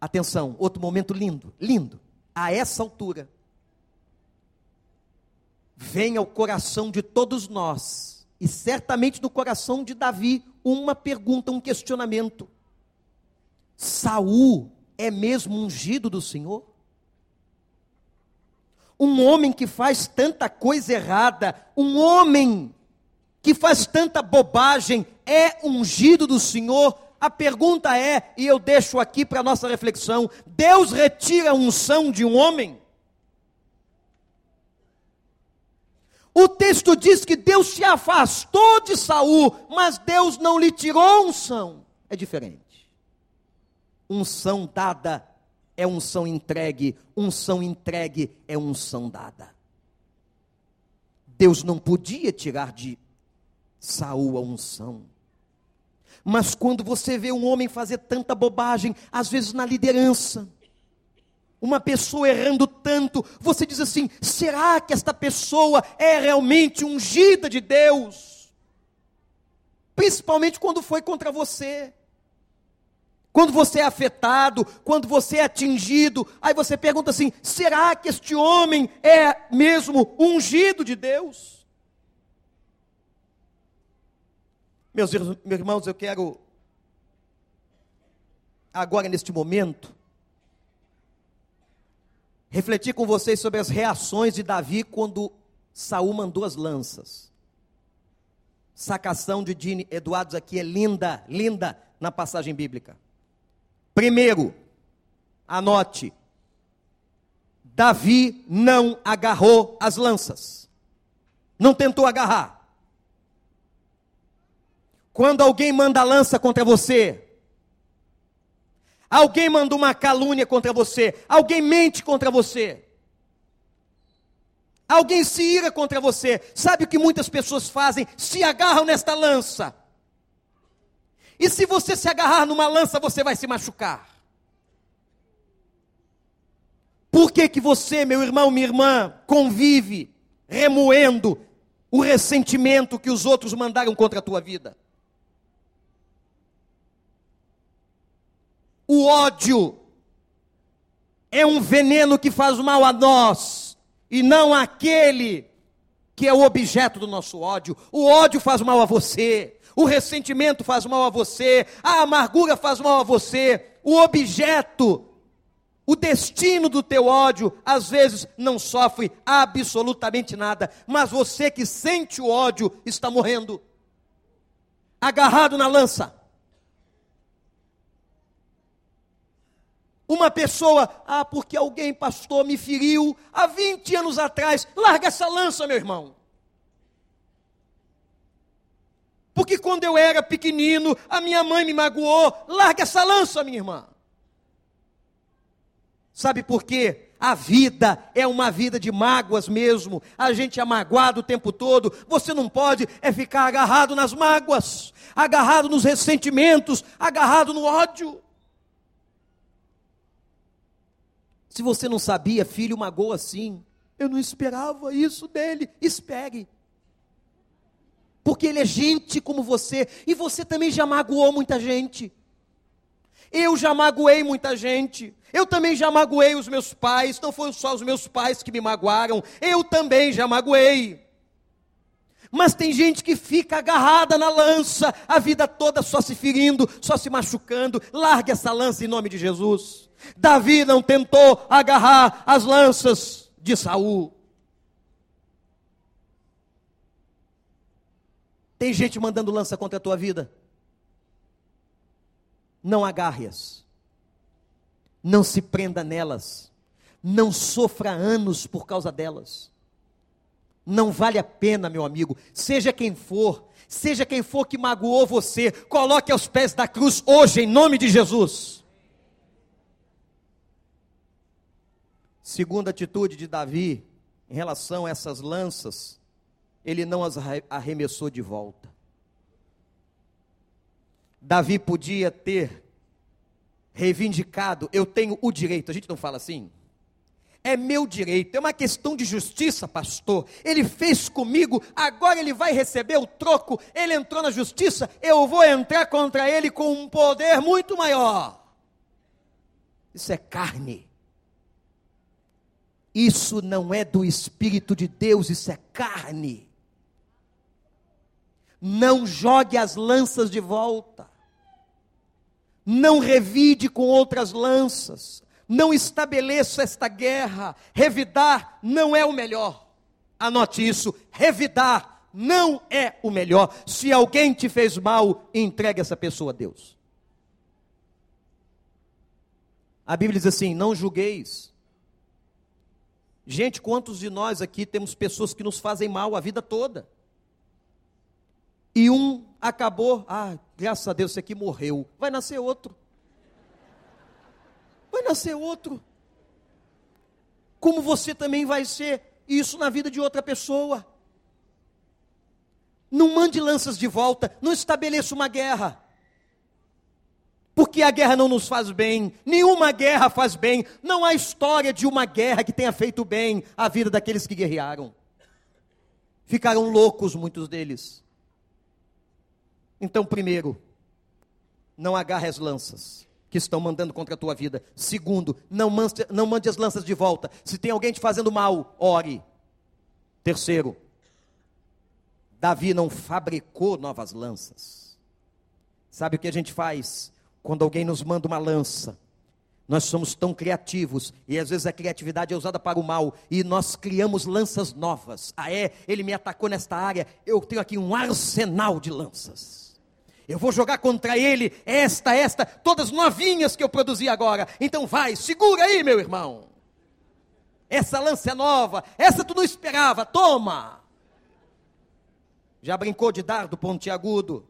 atenção, outro momento lindo, lindo. A essa altura, vem ao coração de todos nós, e certamente no coração de Davi, uma pergunta, um questionamento. Saul é mesmo ungido do Senhor? Um homem que faz tanta coisa errada, um homem que faz tanta bobagem, é ungido do Senhor? A pergunta é, e eu deixo aqui para nossa reflexão: Deus retira a unção de um homem? O texto diz que Deus se afastou de Saul, mas Deus não lhe tirou unção. É diferente. Unção dada é unção entregue, unção entregue é unção dada. Deus não podia tirar de Saul a unção. Mas quando você vê um homem fazer tanta bobagem, às vezes na liderança, uma pessoa errando tanto, você diz assim: será que esta pessoa é realmente ungida de Deus? Principalmente quando foi contra você. Quando você é afetado, quando você é atingido, aí você pergunta assim: será que este homem é mesmo ungido de Deus? Meus, irmãos, eu quero agora neste momento, refletir com vocês sobre as reações de Davi quando Saul mandou as lanças. Sacação de Dini Eduardo aqui é linda, linda na passagem bíblica. Primeiro, anote, Davi não agarrou as lanças, não tentou agarrar. Quando alguém manda lança contra você, alguém manda uma calúnia contra você, alguém mente contra você, alguém se ira contra você, sabe o que muitas pessoas fazem? Se agarram nesta lança. E se você se agarrar numa lança, você vai se machucar. Por que, que você, meu irmão, minha irmã, convive remoendo o ressentimento que os outros mandaram contra a tua vida? O ódio é um veneno que faz mal a nós e não aquele que é o objeto do nosso ódio. O ódio faz mal a você, o ressentimento faz mal a você, a amargura faz mal a você, o objeto, o destino do teu ódio, às vezes não sofre absolutamente nada, mas você que sente o ódio está morrendo, agarrado na lança. Uma pessoa, ah, porque alguém, pastor, me feriu há 20 anos atrás, larga essa lança, meu irmão. Porque quando eu era pequenino, a minha mãe me magoou, larga essa lança, minha irmã. Sabe por quê? A vida é uma vida de mágoas mesmo. A gente é magoado o tempo todo. Você não pode é ficar agarrado nas mágoas, agarrado nos ressentimentos, agarrado no ódio. Se você não sabia, filho magoa sim. Eu não esperava isso dele. Espere. Porque ele é gente como você. E você também já magoou muita gente. Eu já magoei muita gente. Eu também já magoei os meus pais. Não foram só os meus pais que me magoaram. Eu também já magoei. Mas tem gente que fica agarrada na lança, a vida toda só se ferindo, só se machucando. Largue essa lança em nome de Jesus. Davi não tentou agarrar as lanças de Saul. Tem gente mandando lança contra a tua vida. Não agarre-as. Não se prenda nelas. Não sofra anos por causa delas. Não vale a pena, meu amigo. Seja quem for, seja quem for que magoou você, coloque aos pés da cruz hoje, em nome de Jesus. Segunda atitude de Davi em relação a essas lanças, ele não as arremessou de volta. Davi podia ter reivindicado, eu tenho o direito, a gente não fala assim? É meu direito, é uma questão de justiça, pastor. Ele fez comigo, agora ele vai receber o troco. Ele entrou na justiça, eu vou entrar contra ele com um poder muito maior. Isso é carne. Isso não é do Espírito de Deus, isso é carne. Não jogue as lanças de volta. Não revide com outras lanças. Não estabeleça esta guerra. Revidar não é o melhor. Anote isso. Revidar não é o melhor. Se alguém te fez mal, entregue essa pessoa a Deus. A Bíblia diz assim: não julgueis Gente, quantos de nós aqui temos pessoas que nos fazem mal a vida toda? E um acabou, ah, graças a Deus, esse aqui morreu. Vai nascer outro. Vai nascer outro. Como você também vai ser isso na vida de outra pessoa. Não mande lanças de volta, não estabeleça uma guerra porque a guerra não nos faz bem, nenhuma guerra faz bem, não há história de uma guerra que tenha feito bem à vida daqueles que guerrearam. Ficaram loucos muitos deles. Então, primeiro, não agarre as lanças que estão mandando contra a tua vida. Segundo, não mande, não mande as lanças de volta. Se tem alguém te fazendo mal, ore. Terceiro, Davi não fabricou novas lanças. Sabe o que a gente faz? quando alguém nos manda uma lança, nós somos tão criativos e às vezes a criatividade é usada para o mal e nós criamos lanças novas. Ah, é? Ele me atacou nesta área, eu tenho aqui um arsenal de lanças. Eu vou jogar contra ele esta, esta, todas novinhas que eu produzi agora. Então vai, segura aí, meu irmão. Essa lança é nova, essa tu não esperava, toma. Já brincou de dardo pontiagudo?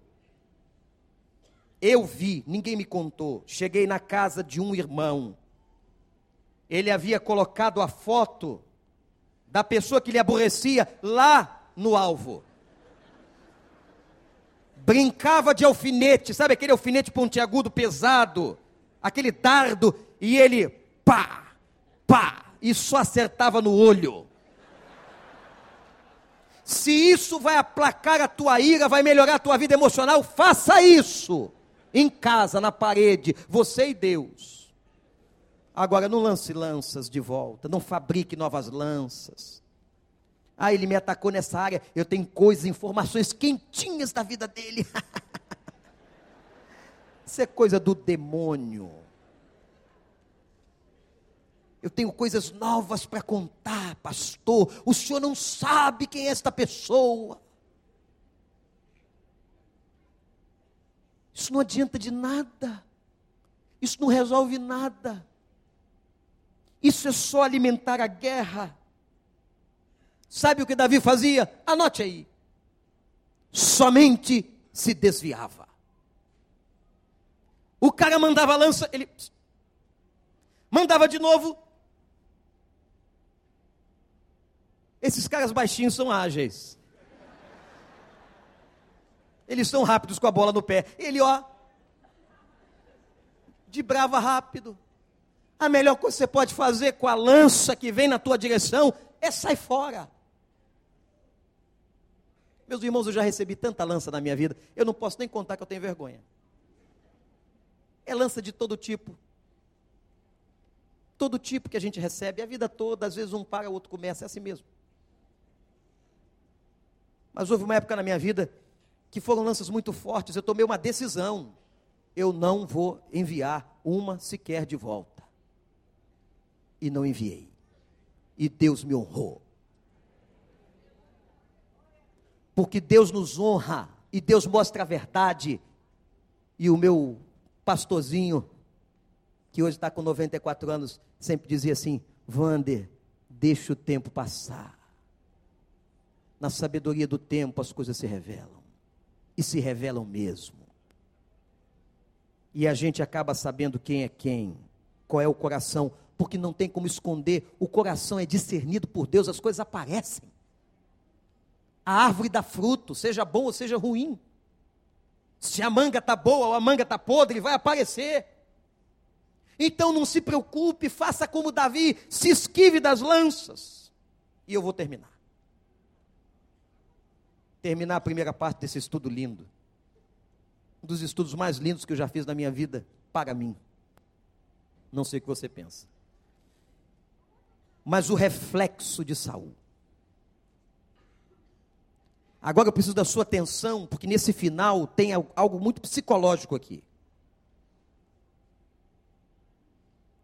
Eu vi, ninguém me contou. Cheguei na casa de um irmão. Ele havia colocado a foto da pessoa que lhe aborrecia lá no alvo. Brincava de alfinete, sabe aquele alfinete pontiagudo pesado, aquele dardo, e ele pá, pá, e só acertava no olho. Se isso vai aplacar a tua ira, vai melhorar a tua vida emocional, faça isso em casa, na parede, você e Deus. Agora, não lance lanças de volta, não fabrique novas lanças. Ah, ele me atacou nessa área, eu tenho coisas, informações quentinhas da vida dele. <laughs> Isso é coisa do demônio. Eu tenho coisas novas para contar, pastor. O senhor não sabe quem é esta pessoa. Isso não adianta de nada. Isso não resolve nada. Isso é só alimentar a guerra. Sabe o que Davi fazia? Anote aí. Somente se desviava. O cara mandava lança, ele mandava de novo. Esses caras baixinhos são ágeis. Eles são rápidos com a bola no pé. Ele, ó, de brava rápido. A melhor coisa que você pode fazer com a lança que vem na tua direção é sair fora. Meus irmãos, eu já recebi tanta lança na minha vida, eu não posso nem contar que eu tenho vergonha. É lança de todo tipo. Todo tipo que a gente recebe, a vida toda, às vezes um para, o outro começa, é assim mesmo. Mas houve uma época na minha vida que foram lanças muito fortes, eu tomei uma decisão. Eu não vou enviar uma sequer de volta. E não enviei. E Deus me honrou. Porque Deus nos honra e Deus mostra a verdade. E o meu pastorzinho, que hoje está com 94 anos, sempre dizia assim: Vander, deixa o tempo passar. Na sabedoria do tempo as coisas se revelam e se revelam mesmo. E a gente acaba sabendo quem é quem, qual é o coração, porque não tem como esconder, o coração é discernido por Deus, as coisas aparecem. A árvore dá fruto, seja bom ou seja ruim. Se a manga está boa ou a manga está podre, vai aparecer. Então não se preocupe, faça como Davi, se esquive das lanças. E eu vou terminar terminar a primeira parte desse estudo lindo. Um dos estudos mais lindos que eu já fiz na minha vida, para mim. Não sei o que você pensa. Mas o reflexo de Saul. Agora eu preciso da sua atenção, porque nesse final tem algo muito psicológico aqui.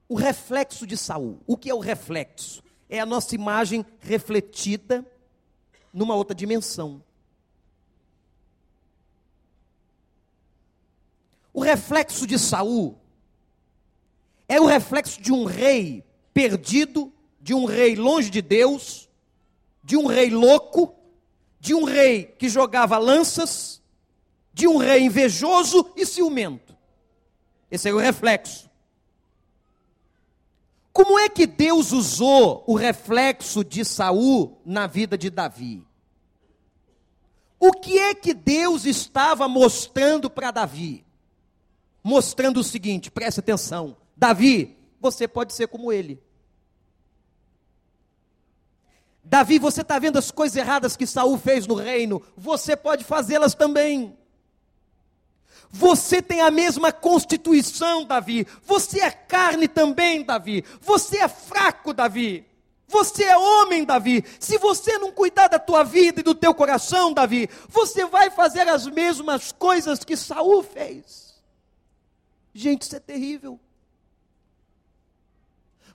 O reflexo de Saul. O que é o reflexo? É a nossa imagem refletida numa outra dimensão. O reflexo de Saul é o reflexo de um rei perdido, de um rei longe de Deus, de um rei louco, de um rei que jogava lanças, de um rei invejoso e ciumento. Esse é o reflexo. Como é que Deus usou o reflexo de Saul na vida de Davi? O que é que Deus estava mostrando para Davi? mostrando o seguinte: preste atenção, Davi, você pode ser como ele. Davi, você está vendo as coisas erradas que Saul fez no reino, você pode fazê-las também. Você tem a mesma constituição, Davi. Você é carne também, Davi. Você é fraco, Davi. Você é homem, Davi. Se você não cuidar da tua vida e do teu coração, Davi, você vai fazer as mesmas coisas que Saul fez. Gente, isso é terrível.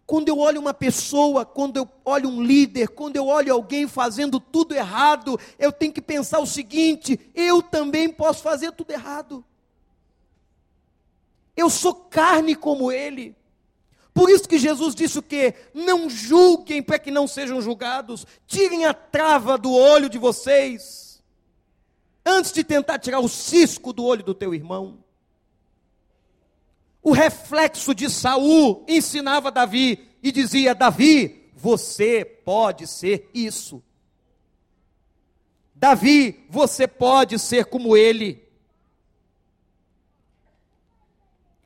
Quando eu olho uma pessoa, quando eu olho um líder, quando eu olho alguém fazendo tudo errado, eu tenho que pensar o seguinte: eu também posso fazer tudo errado. Eu sou carne como ele. Por isso que Jesus disse o quê? Não julguem para que não sejam julgados. Tirem a trava do olho de vocês. Antes de tentar tirar o cisco do olho do teu irmão. O reflexo de Saul ensinava Davi e dizia: Davi, você pode ser isso. Davi, você pode ser como ele.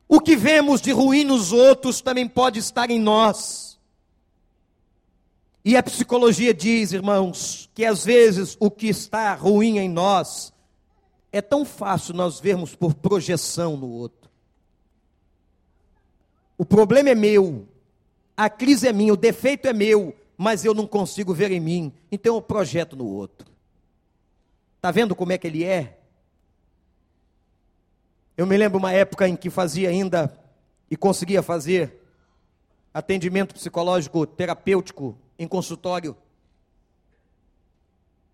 O que vemos de ruim nos outros também pode estar em nós. E a psicologia diz, irmãos, que às vezes o que está ruim em nós é tão fácil nós vermos por projeção no outro. O problema é meu, a crise é minha, o defeito é meu, mas eu não consigo ver em mim, então eu projeto no outro. Está vendo como é que ele é? Eu me lembro uma época em que fazia ainda e conseguia fazer atendimento psicológico terapêutico em consultório.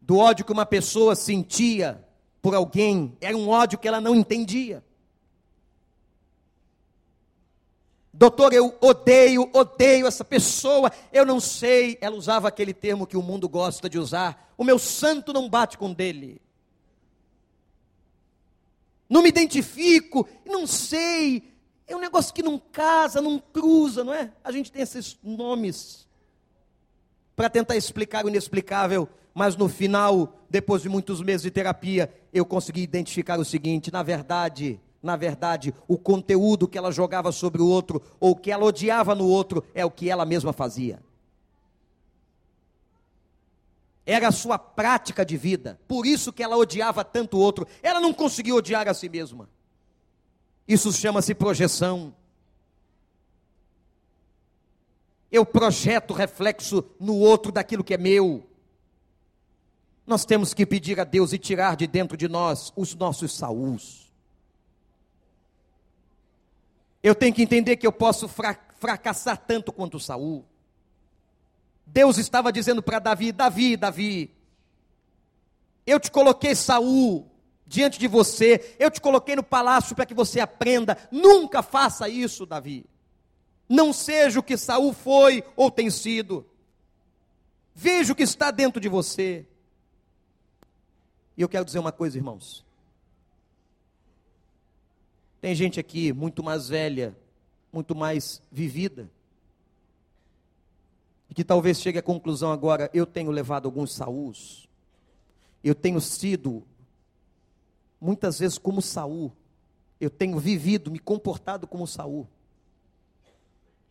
Do ódio que uma pessoa sentia por alguém, era um ódio que ela não entendia. Doutor, eu odeio, odeio essa pessoa, eu não sei. Ela usava aquele termo que o mundo gosta de usar. O meu santo não bate com dele. Não me identifico, não sei. É um negócio que não casa, não cruza, não é? A gente tem esses nomes para tentar explicar o inexplicável, mas no final, depois de muitos meses de terapia, eu consegui identificar o seguinte: na verdade, na verdade, o conteúdo que ela jogava sobre o outro, ou que ela odiava no outro, é o que ela mesma fazia. Era a sua prática de vida. Por isso que ela odiava tanto o outro. Ela não conseguia odiar a si mesma. Isso chama-se projeção. Eu projeto reflexo no outro daquilo que é meu. Nós temos que pedir a Deus e tirar de dentro de nós os nossos saús eu tenho que entender que eu posso fra fracassar tanto quanto Saul. Deus estava dizendo para Davi: Davi, Davi, eu te coloquei Saul diante de você, eu te coloquei no palácio para que você aprenda. Nunca faça isso, Davi. Não seja o que Saul foi ou tem sido. Veja o que está dentro de você. E eu quero dizer uma coisa, irmãos. Tem gente aqui muito mais velha, muito mais vivida, e que talvez chegue à conclusão agora: eu tenho levado alguns Saús, eu tenho sido, muitas vezes, como Saul, eu tenho vivido, me comportado como Saul.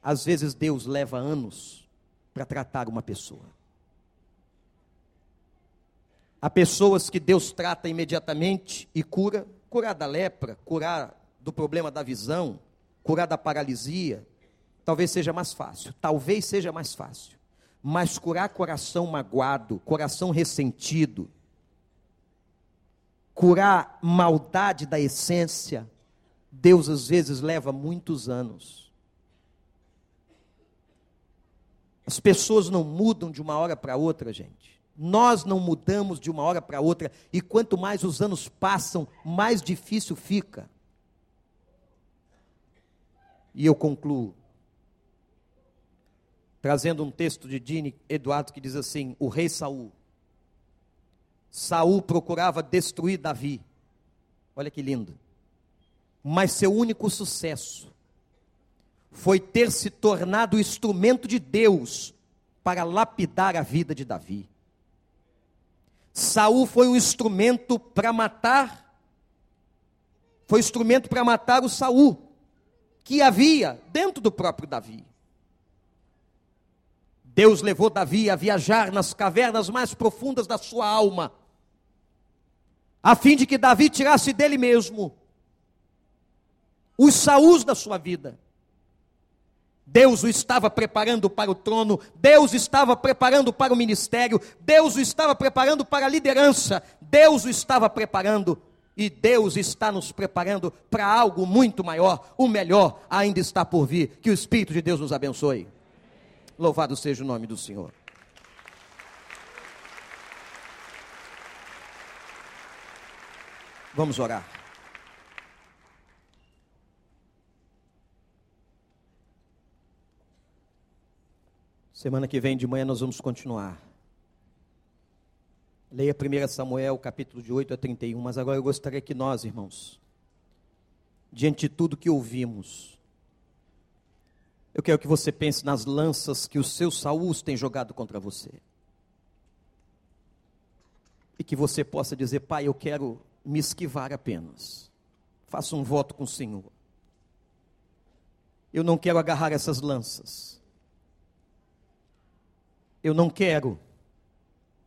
Às vezes Deus leva anos para tratar uma pessoa. Há pessoas que Deus trata imediatamente e cura, curar da lepra, curar do problema da visão, curar da paralisia, talvez seja mais fácil. Talvez seja mais fácil. Mas curar coração magoado, coração ressentido, curar maldade da essência, Deus às vezes leva muitos anos. As pessoas não mudam de uma hora para outra, gente. Nós não mudamos de uma hora para outra, e quanto mais os anos passam, mais difícil fica. E eu concluo trazendo um texto de Dini Eduardo que diz assim: o rei Saul. Saul procurava destruir Davi. Olha que lindo. Mas seu único sucesso foi ter se tornado instrumento de Deus para lapidar a vida de Davi. Saul foi um instrumento para matar, foi instrumento para matar o Saul que havia dentro do próprio Davi. Deus levou Davi a viajar nas cavernas mais profundas da sua alma, a fim de que Davi tirasse dele mesmo os saús da sua vida. Deus o estava preparando para o trono, Deus estava preparando para o ministério, Deus o estava preparando para a liderança, Deus o estava preparando E Deus está nos preparando para algo muito maior. O melhor ainda está por vir. Que o Espírito de Deus nos abençoe. Louvado seja o nome do Senhor. Vamos orar. Semana que vem de manhã nós vamos continuar. Leia 1 Samuel, capítulo de 8 a 31, mas agora eu gostaria que nós, irmãos, diante de tudo que ouvimos, eu quero que você pense nas lanças que os seus Saúls têm jogado contra você. E que você possa dizer, pai, eu quero me esquivar apenas. Faça um voto com o Senhor. Eu não quero agarrar essas lanças. Eu não quero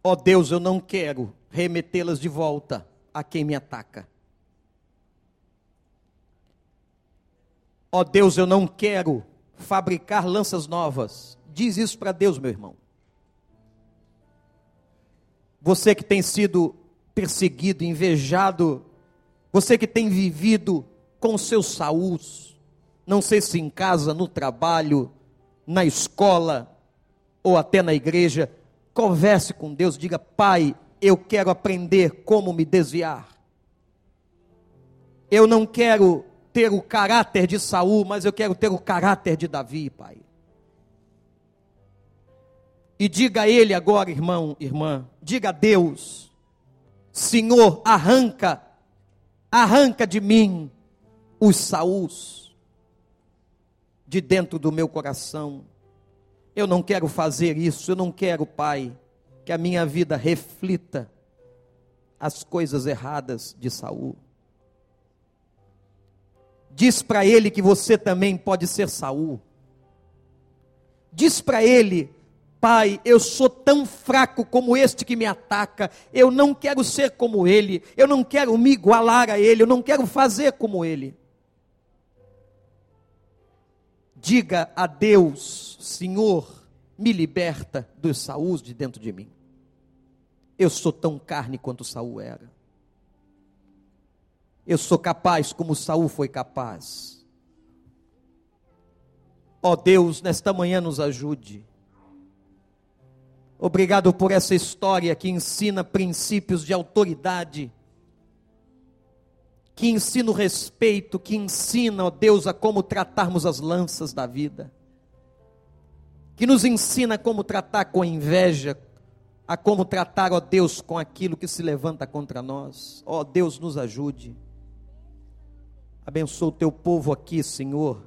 Ó oh Deus, eu não quero remetê-las de volta a quem me ataca. Ó oh Deus, eu não quero fabricar lanças novas. Diz isso para Deus, meu irmão. Você que tem sido perseguido, invejado, você que tem vivido com seus saús, não sei se em casa, no trabalho, na escola ou até na igreja, Converse com Deus, diga: Pai, eu quero aprender como me desviar. Eu não quero ter o caráter de Saul, mas eu quero ter o caráter de Davi, Pai. E diga a ele agora, irmão, irmã, diga a Deus: Senhor, arranca, arranca de mim os Saús de dentro do meu coração eu não quero fazer isso, eu não quero, Pai, que a minha vida reflita as coisas erradas de Saul. Diz para ele que você também pode ser Saul. Diz para ele, Pai, eu sou tão fraco como este que me ataca, eu não quero ser como ele, eu não quero me igualar a ele, eu não quero fazer como ele. Diga a Deus, Senhor, me liberta dos Saús de dentro de mim. Eu sou tão carne quanto Saul era. Eu sou capaz como Saul foi capaz. Ó oh Deus, nesta manhã nos ajude. Obrigado por essa história que ensina princípios de autoridade que ensina o respeito, que ensina, ó Deus, a como tratarmos as lanças da vida, que nos ensina como tratar com a inveja, a como tratar, ó Deus, com aquilo que se levanta contra nós. Ó Deus, nos ajude. Abençoa o teu povo aqui, Senhor,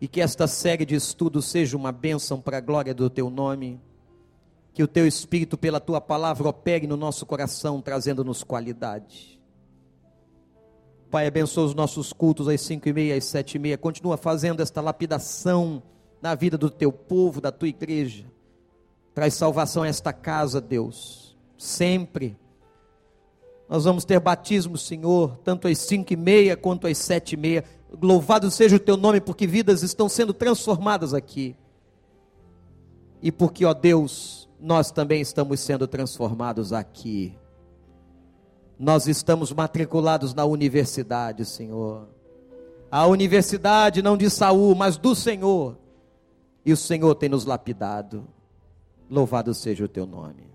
e que esta série de estudos seja uma bênção para a glória do teu nome. Que o teu Espírito, pela tua palavra, opere no nosso coração, trazendo-nos qualidade. Pai, abençoa os nossos cultos às cinco e meia, às sete e meia. Continua fazendo esta lapidação na vida do teu povo, da tua igreja. Traz salvação a esta casa, Deus. Sempre. Nós vamos ter batismo, Senhor, tanto às cinco e meia quanto às sete e meia. Louvado seja o teu nome, porque vidas estão sendo transformadas aqui. E porque, ó Deus, nós também estamos sendo transformados aqui nós estamos matriculados na universidade, Senhor. A universidade não de Saul, mas do Senhor. E o Senhor tem nos lapidado. Louvado seja o teu nome.